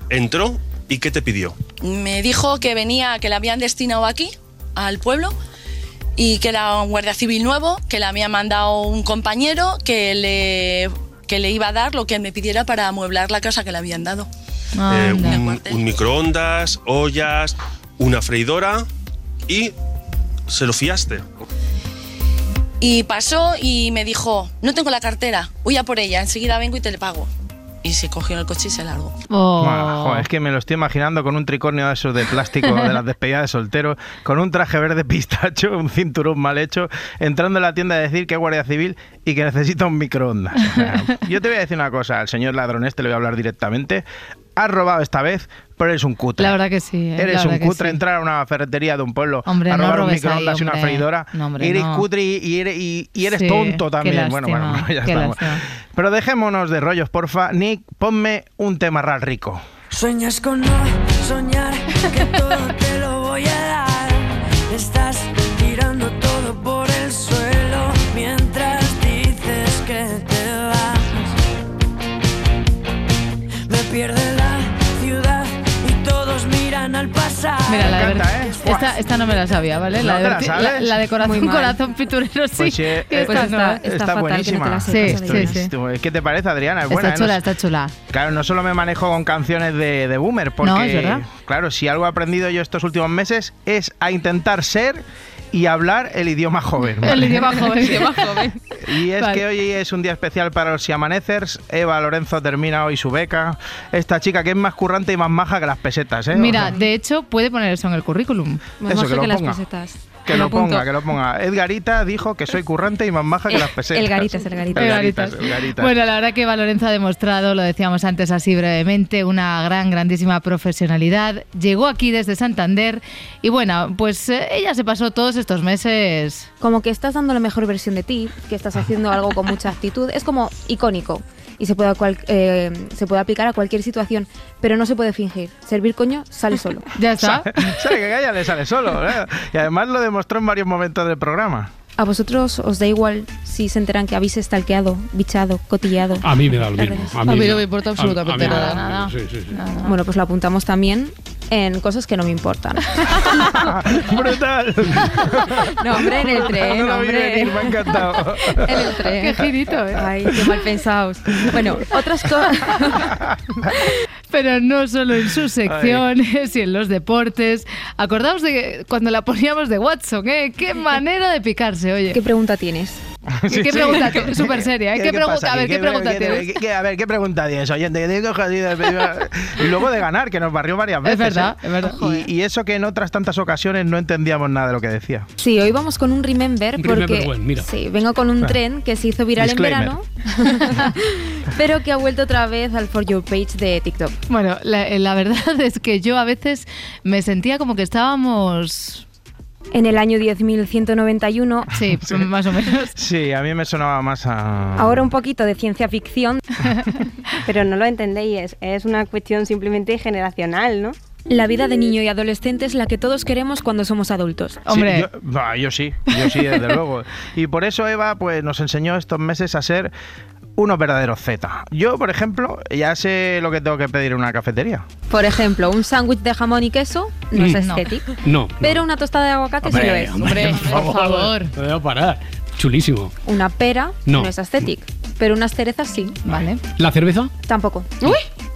entró y ¿qué te pidió? Me dijo que venía, que la habían destinado aquí, al pueblo, y que era un guardia civil nuevo, que le había mandado un compañero que le, que le iba a dar lo que me pidiera para amueblar la casa que le habían dado. Eh, un, un microondas, ollas, una freidora y se lo fiaste. Y pasó y me dijo, no tengo la cartera, voy a por ella, enseguida vengo y te le pago. Y se cogió en el coche y se largó. Oh. Joder, es que me lo estoy imaginando con un tricornio de esos de plástico de las despedidas de soltero, con un traje verde pistacho, un cinturón mal hecho, entrando en la tienda a decir que es guardia civil y que necesita un microondas. O sea, yo te voy a decir una cosa, al señor ladrón este le voy a hablar directamente. Has robado esta vez, pero eres un cutre. La verdad que sí. eh, Eres un cutre sí. entrar a una ferretería de un pueblo Hombre, a no robar un ahí, microondas y una freidora. No, hombre, eres no. cutre y, y eres, y- y eres Sí, tonto también. bueno, bueno, ya estamos. lástima. Pero dejémonos de rollos, porfa. Nick, ponme un tema real rico. Sueñas con no soñar que todo te lo voy a la encanta, ¿eh? esta, esta no me la sabía, ¿vale? ¿No la, de te la sabes? la- de corazón, corazón piturero, sí. Pues, eh, pues está, está buenísima. Sí, sí, sí. ¿Qué te parece, Adriana? Es buena, Está ¿eh? chula, No- está chula. Claro, no solo me manejo con canciones de, de boomer, porque, No, es verdad. claro, si algo he aprendido yo estos últimos meses es a intentar ser y hablar el idioma joven. El ¿vale? idioma joven, el idioma joven. Y es Vale. que hoy es un día especial para los siamanecers. Eva Lorenzo termina hoy su beca. Esta chica que es más currante y más maja que las pesetas, ¿eh? Mira, de hecho, puede poner eso en el currículum. Más Eso, maja que lo que las ponga. pesetas. Que lo ponga, que lo ponga. Edgarita dijo que soy currante y más maja que Eh, las pesetas. el Garitas, el Garitas. El El Garitas, Garitas. el Garitas. Bueno, la verdad que Eva Lorenzo ha demostrado, lo decíamos antes así brevemente, una gran, grandísima profesionalidad. Llegó aquí desde Santander y bueno, pues eh, ella se pasó todos estos meses. Como que estás dando la mejor versión de ti, que estás haciendo algo con mucha actitud. Es como icónico y se puede, cual- eh, se puede aplicar a cualquier situación, pero no se puede fingir. Servir coño sale solo. Ya Sabe que a ella le sale solo. ¿eh? Y además lo demostró en varios momentos del programa. ¿A vosotros os da igual si se enteran que habéis stalkeado, bichado, cotillado? A mí me da lo mismo. A mí, no me importa absolutamente nada. nada. Sí, sí, sí. Bueno, pues lo apuntamos también en cosas que no me importan. ¡Brutal! No, hombre, en el tren, No lo vi hombre. venir, me ha encantado. En el tren. Qué girito, ¿eh? Ay, qué mal pensados. Bueno, otras cosas. Pero no solo en sus secciones y en los deportes. Acordaos de cuando la poníamos de Watson, ¿eh? Qué manera de picarse, oye. ¿Qué pregunta tienes? ¿Y Sí, qué sí. pregunta tienes? Súper seria, ¿eh? ¿Qué pregunta- pasa a ver? ¿qué pregunta qué- tienes? qué- a ver, ¿qué pregunta tienes, oyente? Y luego de ganar, que nos barrió varias veces. verdad, ¿eh? es verdad. Y, y eso que en otras tantas ocasiones no entendíamos nada de lo que decía. Sí, hoy vamos con un remember Un porque remember well, mira. sí, vengo con un Ah. tren que se hizo viral Disclaimer. en verano, pero que ha vuelto otra vez al For Your Page de TikTok. Bueno, la, la verdad es que yo a veces me sentía como que estábamos... En el año 10.191, Sí, más o menos. Sí, a mí me sonaba más a... Ahora un poquito de ciencia ficción, pero no lo entendéis, es, una cuestión simplemente generacional, ¿no? La vida de niño y adolescente es la que todos queremos cuando somos adultos. Sí, yo, bah, yo sí, yo sí, desde luego. Y por eso Eva pues, nos enseñó estos meses a ser unos verdaderos Z. Yo, por ejemplo, ya sé lo que tengo que pedir en una cafetería. Por ejemplo, un sándwich de jamón y queso no es Mm, no. estético, No. pero una tostada de aguacate sí lo es. por favor. No a parar. Chulísimo. Una pera No. no, es estético, pero unas cerezas sí. Vale. ¿La cerveza? Tampoco.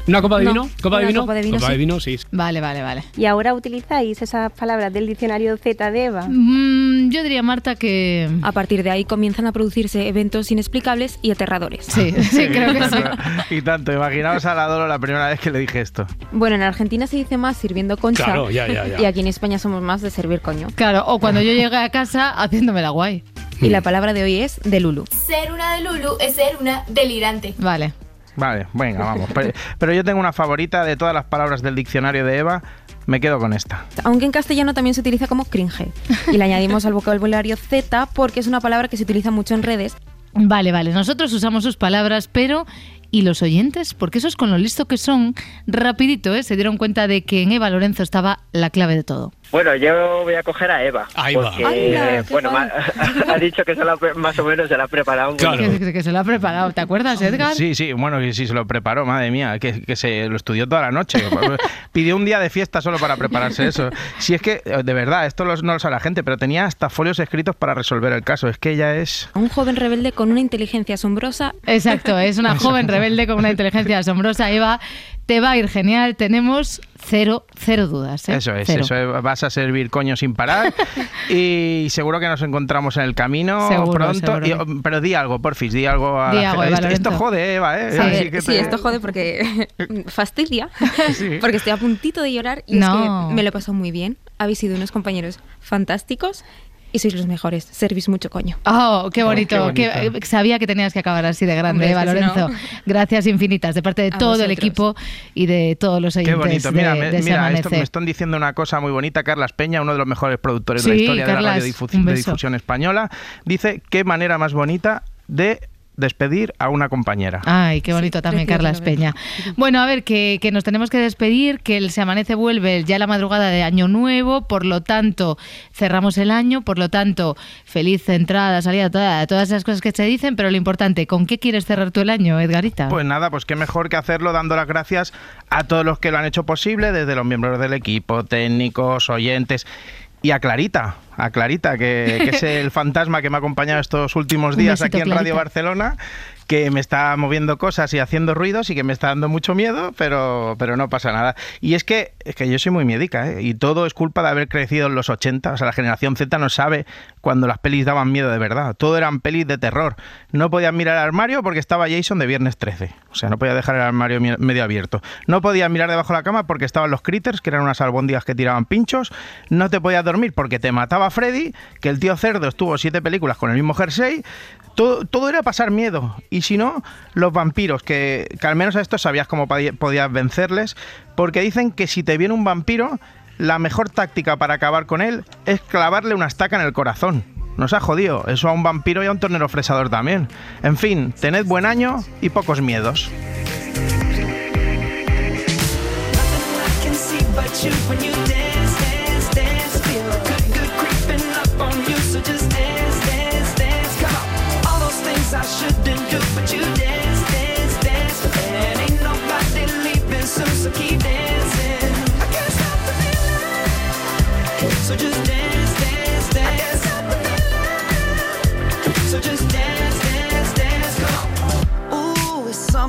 ¿Una copa de No, vino? ¿Copa de vino? copa de vino, Copa de sí. vino, sí. Vale, vale, vale. Y ahora utilizáis esas palabras del diccionario Z de Eva. Mm, yo diría, Marta, que... A partir de ahí comienzan a producirse eventos inexplicables y aterradores. Sí, sí, creo que sí. Y tanto, imaginaos a la Dolo la primera vez que le dije esto. Bueno, en Argentina se dice más sirviendo concha Claro, ya, ya, ya. y aquí en España somos más de servir coño. Claro, o cuando yo llegué a casa haciéndome la guay. Y la palabra de hoy es de Lulu. Ser una de Lulu es ser una delirante. Vale. Vale, venga, vamos. Pero, pero yo tengo una favorita de todas las palabras del diccionario de Eva. Me quedo con esta. Aunque en castellano también se utiliza como cringe. Y le añadimos al vocabulario Z porque es una palabra que se utiliza mucho en redes. Vale, vale. Nosotros usamos sus palabras, pero ¿y los oyentes? Porque esos con lo listo que son, rapidito, ¿eh? Se dieron cuenta de que en Eva Lorenzo estaba la clave de todo. Bueno, yo voy a coger a Eva. Ahí va. porque, Anda, qué bueno, ma- ha dicho que se la, ha pre- más o menos se la ha preparado. bien. Que, que se lo ha preparado. ¿Te acuerdas, Edgar? Sí, sí, bueno, que sí se lo preparó, madre mía, que, que se lo estudió toda la noche. Pidió un día de fiesta solo para prepararse eso. Si es que, de verdad, esto los- no lo sabe la gente, pero tenía hasta folios escritos para resolver el caso. Es que ella es... Un joven rebelde con una inteligencia asombrosa. Exacto, es una joven rebelde con una inteligencia asombrosa. Eva, te va a ir genial. Tenemos cero, cero dudas. ¿eh? Eso es, Cero. eso es, vas a servir coño sin parar y seguro que nos encontramos en el camino Seguro, pronto. seguro. Y, oh, pero di algo, porfis, di algo a Di la algo, gente. Eva Esto, jode, Eva, ¿eh? A Así que sí, te- esto jode porque fastidia, porque estoy a puntito de llorar y No. es que me lo he pasado muy bien. Habéis sido unos compañeros fantásticos y sois los mejores. Servís mucho coño. Oh, qué Oh, bonito. qué bonito. sabía que tenías que acabar así de grande, Hombre, Eva es que si Lorenzo. no- Gracias infinitas de parte de A todo el equipo y de todos los Qué oyentes bonito. de, Mira, me, de mira, esto me están diciendo una cosa muy bonita. Carlas Peña, uno de los mejores productores de la historia de la radiodifusión de difusión española, dice qué manera más bonita de despedir a una compañera. Ay, qué bonito también, Carlas. Peña. Bueno, a ver, que, que nos tenemos que despedir, que el Se Amanece vuelve ya la madrugada de Año Nuevo, por lo tanto, cerramos el año, por lo tanto, feliz entrada, salida, toda- todas esas cosas que se dicen, pero lo importante, ¿con qué quieres cerrar tú el año, Edgarita? Pues nada, pues qué mejor que hacerlo dando las gracias a todos los que lo han hecho posible, desde los miembros del equipo, técnicos, oyentes y a Clarita, a Clarita, que, que es el fantasma que me ha acompañado estos últimos días besito, aquí en Radio Clarita. Barcelona, que me está moviendo cosas y haciendo ruidos y que me está dando mucho miedo, pero, pero no pasa nada. Y es que, es que yo soy muy miedica, ¿eh? y todo es culpa de haber crecido en los 80, o sea, la generación Z no sabe cuando las pelis daban miedo de verdad, todo eran pelis de terror. No podías mirar al armario porque estaba Jason de viernes 13, o sea, no podías dejar el armario medio abierto. No podías mirar debajo de la cama porque estaban los critters, que eran unas albóndigas que tiraban pinchos. No te podías dormir porque te mataba Freddy, que el tío cerdo estuvo siete películas con el mismo jersey. Todo, todo era pasar miedo. Y si no, los vampiros, que, que al menos a estos sabías cómo podía- podías vencerles, porque dicen que si te viene un vampiro, la mejor táctica para acabar con él es clavarle una estaca en el corazón. Nos ha jodido. Eso a un vampiro y a un tornero fresador también. En fin, tened buen año y pocos miedos.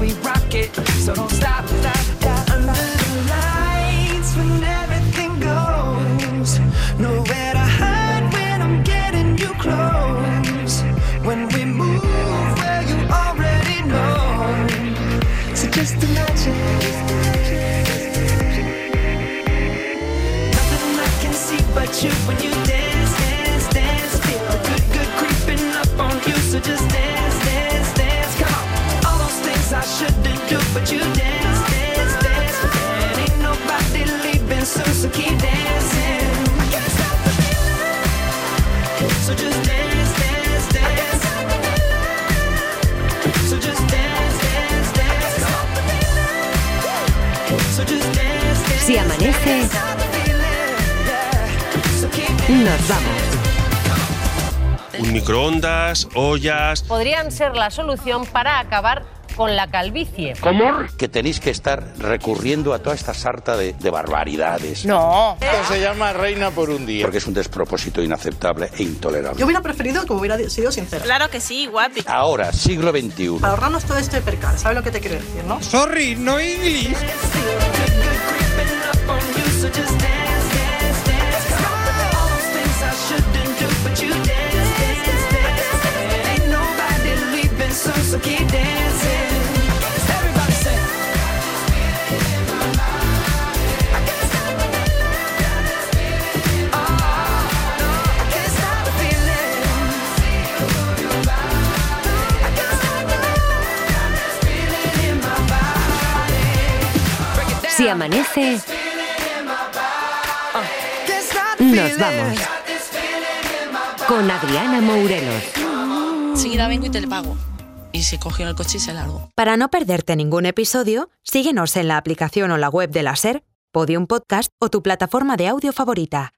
we rock it, so don't stop, stop, stop. Under the lights when everything goes, nowhere to hide when I'm getting you close. When we move, well you already know. So just imagine. Nothing I can see but you microondas, ollas. Podrían ser la solución para acabar con la calvicie. ¿Cómo? Que tenéis que estar recurriendo a toda esta sarta de, de barbaridades. No. Esto se llama reina por un día. Porque es un despropósito inaceptable e intolerable. Yo hubiera preferido que hubiera sido sincera. Claro que sí, guapi. Ahora, siglo XXI. Para ahorrarnos todo este percal, ¿sabes lo que te quiero decir, no? Sorry, no English. Si amanece, nos vamos. Con Adriana Mourelos. Enseguida vengo y te le pago. Y se cogió el coche y se largó. Para no perderte ningún episodio, síguenos en la aplicación o la web de la SER, Podium Podcast o tu plataforma de audio favorita.